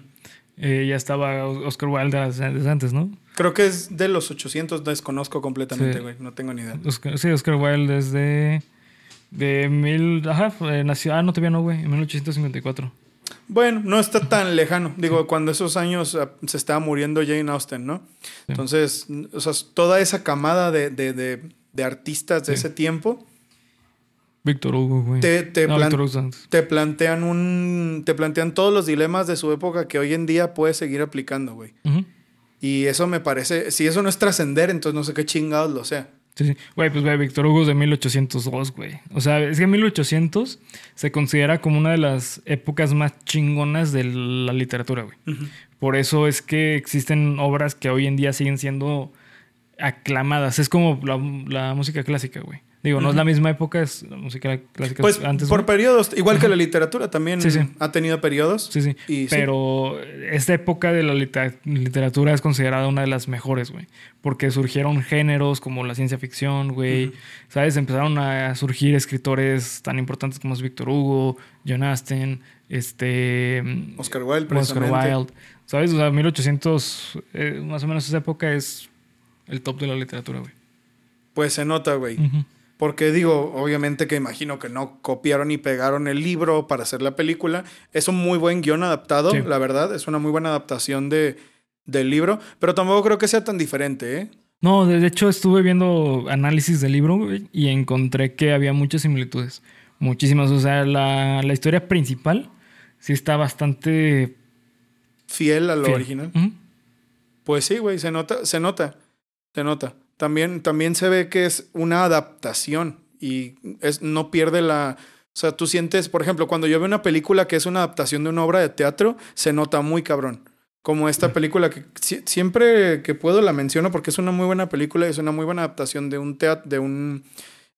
Eh, ya estaba Oscar Wilde desde antes, ¿no? Creo que es de los 800, desconozco completamente, güey. No tengo ni idea. sí, Oscar Wilde es de. De mil. Ajá, nació. Ah, no, todavía no, güey. En 1854. Bueno, no está tan lejano. Digo, cuando esos años ah, se estaba muriendo Jane Austen, ¿no? Entonces, o sea, toda esa camada de, de, de, artistas de ese tiempo. Víctor Hugo, güey. Te, te, plantean un. Te plantean todos los dilemas de su época que hoy en día puedes seguir aplicando, güey. Y eso me parece. Si eso no es trascender, entonces no sé qué chingados lo sea. Sí, sí. Güey, pues, güey, Víctor Hugo es de 1802, güey. O sea, es que 1800 se considera como una de las épocas más chingonas de la literatura, güey. Por eso es que existen obras que hoy en día siguen siendo aclamadas. Es como la música clásica, güey. Digo, no es la misma época, es la música clásica pues, antes. Por periodos, igual que la literatura también ha tenido periodos. Sí, sí. Pero esta época de la literatura es considerada una de las mejores, güey. Porque surgieron géneros como la ciencia ficción, güey. ¿Sabes? Empezaron a surgir escritores tan importantes como es Víctor Hugo, John Aston, este. Oscar Wilde, Oscar Wilde. ¿Sabes? O sea, 1800, eh, más o menos esa época es el top de la literatura, güey. Pues se nota, güey. Porque digo, obviamente que imagino que no copiaron y pegaron el libro para hacer la película. Es un muy buen guion adaptado, la verdad. Es una muy buena adaptación de, del libro. Pero tampoco creo que sea tan diferente, ¿eh? No, de hecho estuve viendo análisis del libro y encontré que había muchas similitudes. Muchísimas. O sea, la, historia principal sí está bastante... Fiel a lo original. Pues sí, güey, se nota, se nota, se nota. También, también se ve que es una adaptación y es, no pierde la... O sea, tú sientes, por ejemplo, cuando yo veo una película que es una adaptación de una obra de teatro, se nota muy cabrón. Como esta película que siempre que puedo la menciono porque es una muy buena película y es una muy buena adaptación de un, de un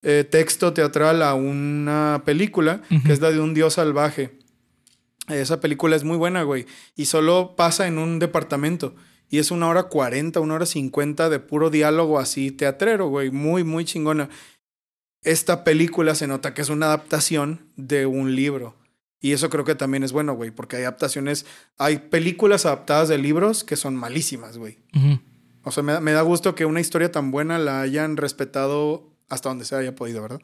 eh, texto teatral a una película, que es la de un dios salvaje. Esa película es muy buena, güey. Y solo pasa en un departamento. Y es una hora cuarenta, una hora cincuenta de puro diálogo así teatrero, güey. Muy, muy chingona. Esta película se nota que es una adaptación de un libro. Y eso creo que también es bueno, güey, porque hay adaptaciones, hay películas adaptadas de libros que son malísimas, güey. O sea, me, da gusto que una historia tan buena la hayan respetado hasta donde se haya podido, ¿verdad?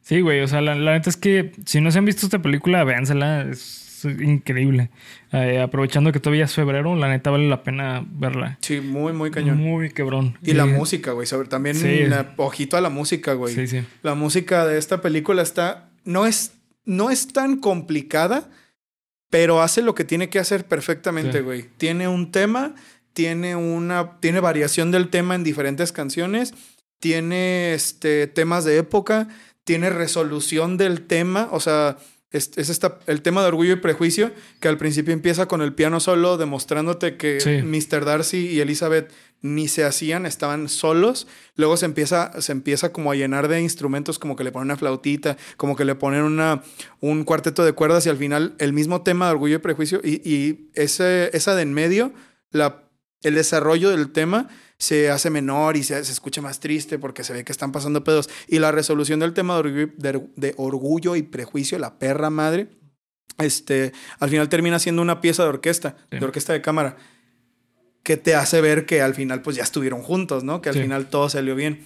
Sí, güey, o sea, la, la, neta es que si no se han visto esta película, véansela. Es increíble. Eh, aprovechando que todavía es febrero, la neta vale la pena verla. Sí, muy, muy cañón. Muy quebrón. Y la música, güey. También ojito a la música, güey. Sí, sí. La música de esta película está. No es, no es tan complicada, pero hace lo que tiene que hacer perfectamente, güey. Tiene un tema, tiene una. Tiene variación del tema en diferentes canciones. Tiene este, temas de época. Tiene resolución del tema. O sea es, esta, el tema de orgullo y prejuicio, que al principio empieza con el piano solo, demostrándote que Mr. Darcy y Elizabeth ni se hacían, estaban solos. Luego se empieza, se empieza como a llenar de instrumentos, como que le ponen una flautita, como que le ponen una, un cuarteto de cuerdas y al final el mismo tema de orgullo y prejuicio y, y ese, esa de en medio, la, el desarrollo del tema se hace menor y se, escucha más triste porque se ve que están pasando pedos. Y la resolución del tema de orgullo, y prejuicio, la perra madre, este, al final termina siendo una pieza de orquesta, de orquesta de cámara, que te hace ver que al final pues ya estuvieron juntos, ¿no? Que al final todo salió bien.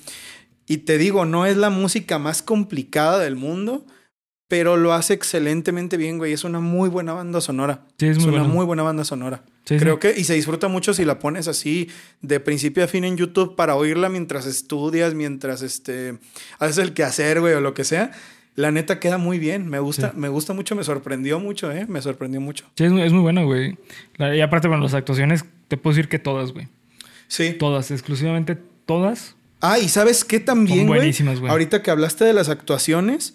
Y te digo, no es la música más complicada del mundo, pero lo hace excelentemente bien, güey. Es una muy buena banda sonora. Sí, es, una muy buena banda sonora. Creo que, y se disfruta mucho si la pones así de principio a fin en YouTube para oírla mientras estudias, mientras este, haces el quehacer, güey, o lo que sea. La neta queda muy bien. Me gusta, me gusta mucho, me sorprendió mucho, ¿eh? Me sorprendió mucho. Sí, es, muy buena, güey. Y aparte, bueno, las actuaciones, te puedo decir que todas, güey. Sí. Todas, exclusivamente todas. Ah, y ¿sabes qué también, güey? Buenísimas, güey. Ahorita que hablaste de las actuaciones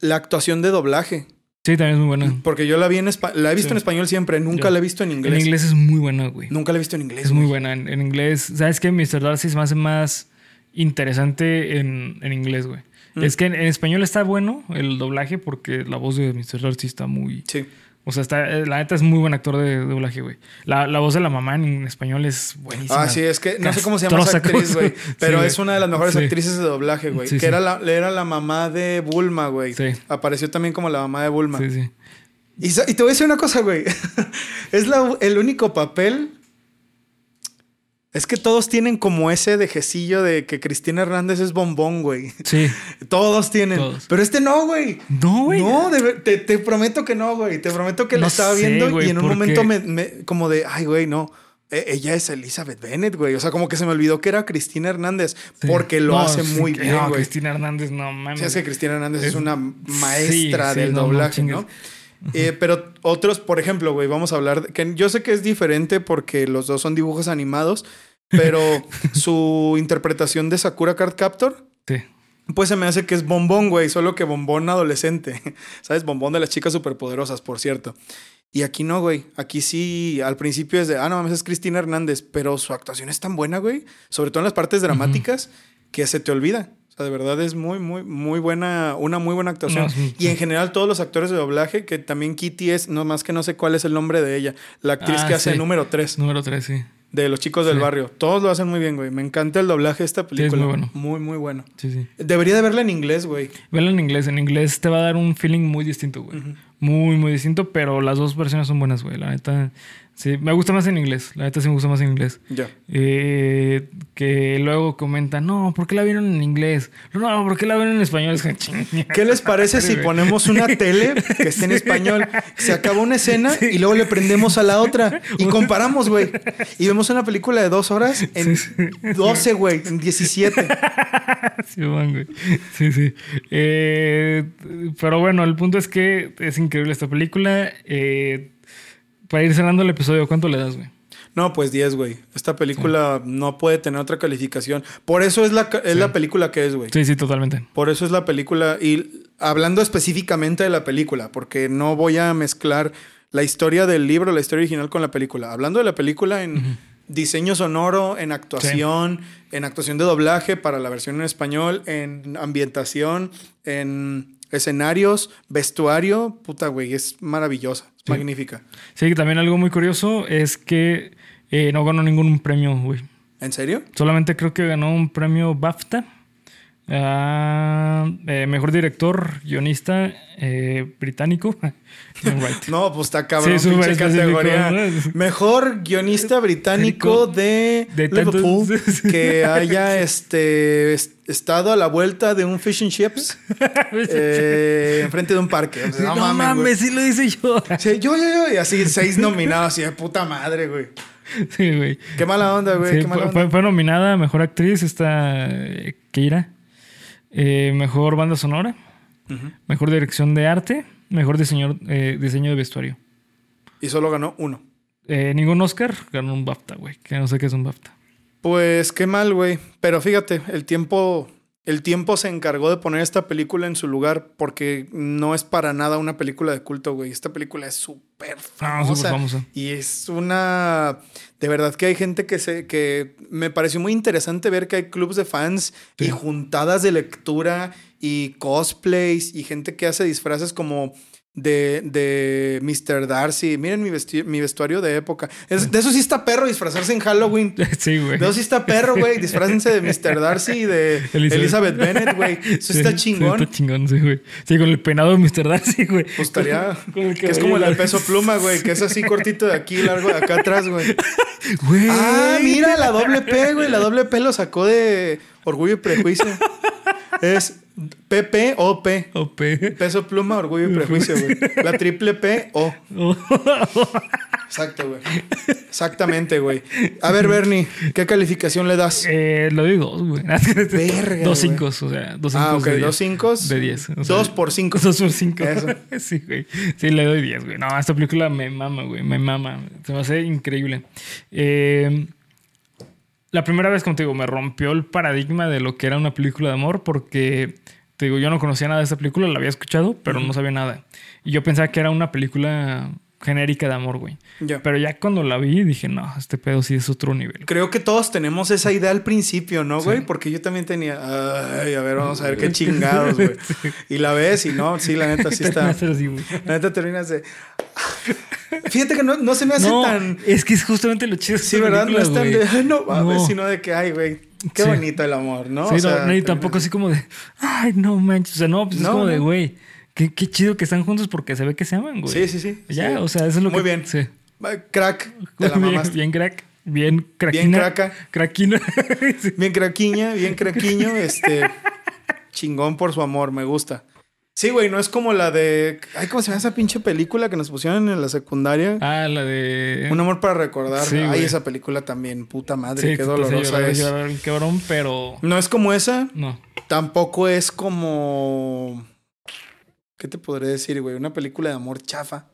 la actuación de doblaje. Sí, también es muy buena. Porque yo la vi en la he visto en español siempre, nunca la he visto en inglés. En inglés es muy buena, güey. Nunca la he visto en inglés. Es muy buena. En, inglés, ¿sabes qué? Mr. Darcy es más, más interesante en, en inglés, güey. Es que en, en español está bueno el doblaje porque la voz de Mr. Darcy está muy... Sí. O sea, está, eh, la neta es muy buen actor de, doblaje, güey. La, la voz de la mamá en español es buenísima. Ah, sí, es que no sé cómo se llama esa actriz, güey. Pero Sí, es una de las mejores Sí. actrices de doblaje, güey. Sí, que. Era, la, era la mamá de Bulma, güey. Sí. Apareció también como la mamá de Bulma. Sí, sí. Y, y te voy a decir una cosa, güey. es la- el único papel. Es que todos tienen como ese dejecillo de que Cristina Hernández es bombón, güey. Sí. Todos tienen. Todos. Pero este no, güey. No, güey. No, de te, te prometo que no, güey. Te prometo que No lo estaba sé, viendo güey, y en un momento me, me- como de, ay, güey, no. E- ella es Elizabeth Bennett, güey. O sea, como que se me olvidó que era Cristina Hernández Sí. porque lo No, hace sí, muy bien, no, güey. Cristina Hernández, no mames. Sí, es que Cristina Hernández es, Es- una maestra del doblaje. ¿no? Eh, pero otros, por ejemplo, güey, vamos a hablar, de- que yo sé que es diferente porque los dos son dibujos animados, pero su interpretación de Sakura Card Captor, Sí. pues se me hace que es bombón, güey, solo que bombón adolescente, ¿sabes? Bombón de las chicas superpoderosas, por cierto. Y aquí no, güey. Aquí sí, al principio es de, ah, no mames, es Cristina Hernández, pero su actuación es tan buena, güey, sobre todo en las partes dramáticas, que se te olvida. O sea, de verdad es muy, muy, muy buena, una muy buena actuación. No, y en general todos los actores de doblaje, que también Kitty es, no más que no sé cuál es el nombre de ella, la actriz Ah, que hace sí. número 3 Número 3, sí. de los chicos del barrio. Todos lo hacen muy bien, güey. Me encanta el doblaje de esta es película. muy bueno. Muy, muy bueno. Sí, sí. Debería de verla en inglés, güey. Vela en inglés. En inglés te va a dar un feeling muy distinto, güey. Muy, muy distinto, pero las dos versiones son buenas, güey. La neta, sí. Me gusta más en inglés. La neta sí me gusta más en inglés. Ya. Eh, que luego comentan, no, ¿por qué la vieron en inglés? No, ¿por qué la vieron en español? Es que, ching. ¿Qué les parece si ponemos una tele que esté en español? Se acaba una escena y luego le prendemos a la otra y comparamos, güey. Y vemos una película de dos horas en 12, güey, en 17. Sí, van, güey. Sí, sí. Eh, pero bueno, el punto es que es increíble esta película. Eh, para ir cerrando el episodio, ¿cuánto le das, güey? No, pues 10, güey. Esta película no puede tener otra calificación. Por eso es la, es la película que es, güey. Sí, sí, totalmente. Por eso es la película. Y hablando específicamente de la película, porque no voy a mezclar la historia del libro, la historia original con la película. Hablando de la película en diseño sonoro, en actuación, en actuación de doblaje para la versión en español, en ambientación, en escenarios, vestuario, puta, güey, es maravillosa, magnífica. Sí, que también algo muy curioso es que eh, no ganó ningún premio, güey. ¿En serio? Solamente creo que ganó un premio BAFTA. Ah, eh, mejor director, guionista eh, británico. No, pues está cabrón. Mejor guionista británico de, De Liverpool que haya este est- estado a la vuelta de un fish and chips eh, enfrente de un parque. O sea, no, no, mames, mames, sí lo hice yo. Sí, yo, yo, yo, y así seis nominados, así de puta madre, güey. Sí, güey. Qué mala onda, güey. Sí, qué mala fue, onda. fue- fue nominada a Mejor Actriz, esta eh, Keira. Eh, mejor Banda Sonora. Mejor Dirección de Arte. Mejor diseño, eh, diseño de Vestuario. Y solo ganó uno. Eh, ningún Oscar, ganó un BAFTA, güey. Que no sé qué es un BAFTA. Pues qué mal, güey. Pero fíjate, el tiempo, el tiempo se encargó de poner esta película en su lugar porque no es para nada una película de culto, güey. Esta película es súper Ah, famosa. súper famosa. Y es una... De verdad que hay gente que se... que me pareció muy interesante ver que hay clubs de fans y juntadas de lectura y cosplays y gente que hace disfraces como... De, de Mr. Darcy. Miren mi, vesti- mi vestuario de época. Es- de eso sí está perro disfrazarse en Halloween. sí, güey. De eso sí está perro, güey. Disfrácense de Mr. Darcy y de Elizabeth. Elizabeth, Bennett, güey. Eso Sí, está sí, chingón. está chingón, sí, güey. Sí, con el peinado de Mr. Darcy, güey. Pues estaría. Que es como el del peso pluma, güey. Que es así cortito de aquí, largo de acá atrás, güey. Güey. Ah, mira, la doble P, güey. La doble P lo sacó de Orgullo y Prejuicio. Es PP o P. OP. Peso pluma, orgullo y prejuicio, güey. La triple P o. Exacto, güey. Exactamente, güey. A ver, Bernie, ¿qué calificación le das? Eh, lo doy dos, güey. Verga, Dos cinco, o sea, dos cinco. Ah, ok, de dos cinco. De diez. o sea, Dos por cinco. Dos por cinco. Eso. sí, güey. Sí, le doy diez, güey. No, esta película me mama, güey. Me mama. Se me hace increíble. Eh, la primera vez contigo me rompió el paradigma de lo que era una película de amor porque, te digo, yo no conocía nada de esta película, la había escuchado, pero no sabía nada. Y yo pensaba que era una película genérica de amor, güey. Pero ya cuando la vi dije, no, este pedo sí es otro nivel. Creo que todos tenemos esa idea al principio, ¿no, güey? Sí. Porque yo también tenía, ay, a ver, vamos a ver qué chingados, güey. Y la ves y no, sí, la neta, sí está. Así. La neta terminas de. Fíjate que no, no se me hace No, tan. es que es justamente lo chido. Sí, ¿verdad? No es tan güey. de. Ay, no mames, No. sino de que, ay, güey, qué Sí. bonito el amor, ¿no? Sí, O sea, no, no, y tampoco así como de, ay, no manches. O sea, no, pues No, es como de, güey, qué, qué chido que están juntos porque se ve que se aman, güey. Sí, sí, sí. Ya, Sí. o sea, eso es lo Muy que. bien. Sí. Crack, te la bien, bien crack. Bien craquina. craca. Craquina. Bien craquiña, bien craquiño, este. chingón por su amor, me gusta. Sí, güey, no es como la de. Ay, ¿cómo se llama esa pinche película que nos pusieron en la secundaria? Ah, la de. Un amor para recordar. Sí, Ay, güey. esa película también, puta madre, Sí, qué dolorosa llorar, es. llorar, cabrón, pero. No es como esa, No. tampoco es como. ¿Qué te podré decir, güey? Una película de amor chafa.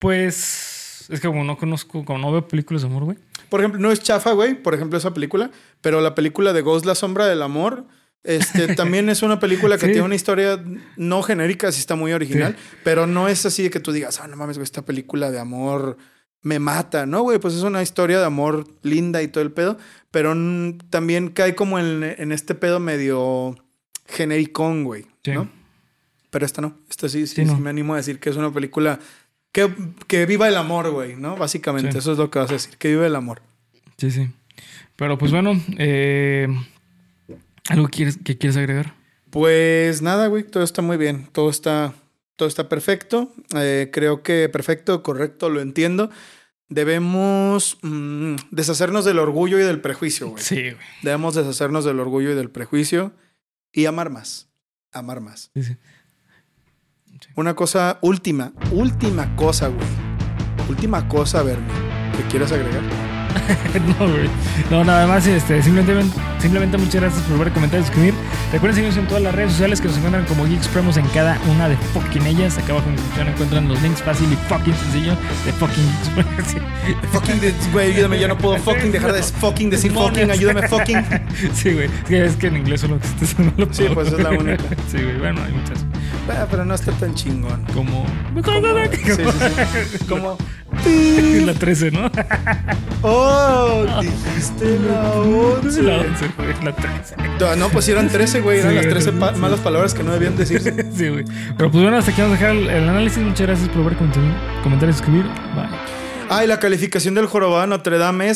Pues. Es que como no conozco, como no veo películas de amor, güey. Por ejemplo, no es chafa, güey, por ejemplo, esa película, pero la película de Ghost, La Sombra del Amor, este, también es una película que Sí. tiene una historia no genérica, sí está muy original, pero no es así de que tú digas, ah, no mames, güey, esta película de amor me mata, ¿no, güey? Pues es una historia de amor linda y todo el pedo, pero también cae como en, en este pedo medio genericón, güey, Sí. ¿no? Pero esta no, esta sí, sí, no. me animo a decir que es una película que, que viva el amor, güey, ¿no? Básicamente, eso es lo que vas a decir, que viva el amor. Sí, sí. Pero pues bueno, eh, ¿algo quieres, que quieres agregar? Pues nada, güey, todo está muy bien, todo está, todo está perfecto. Eh, creo que perfecto, correcto, lo entiendo. Debemos mm, deshacernos del orgullo y del prejuicio, güey. Sí, güey. Debemos deshacernos del orgullo y del prejuicio y amar más. Amar más. Sí, sí. Una cosa última, última cosa, güey. Última cosa, Bernie, que quieras agregar. no, güey. No, nada más, este, simplemente, simplemente muchas gracias por ver, comentar y suscribir. Recuerden seguirnos en todas las redes sociales que nos encuentran como Geeks Premos en cada una de fucking ellas. Acá abajo en la descripción encuentran los links fácil y fucking sencillo de fucking Geeks. Fucking, güey, ayúdame, ya no puedo fucking dejar de fucking decir fucking, ayúdame fucking. Sí, güey. Es que, en inglés solo existe eso. No lo Sí, pues es la única. Sí, güey. Bueno, hay muchas. Ah, pero no está tan chingón. Como. Sí, sí, sí. Como. La 13, ¿no? Oh, dijiste la 11. La 11, güey. La 13. No, No, pues sí eran 13, güey. Eran Sí, las 13 pa- malas palabras que no debían decirse. Sí, güey. Pero pues bueno, hasta aquí vamos a dejar el, el análisis. Muchas gracias por ver, comentar, comentar y suscribir. Bye. Ah, y la calificación del jorobado de Notre Dame es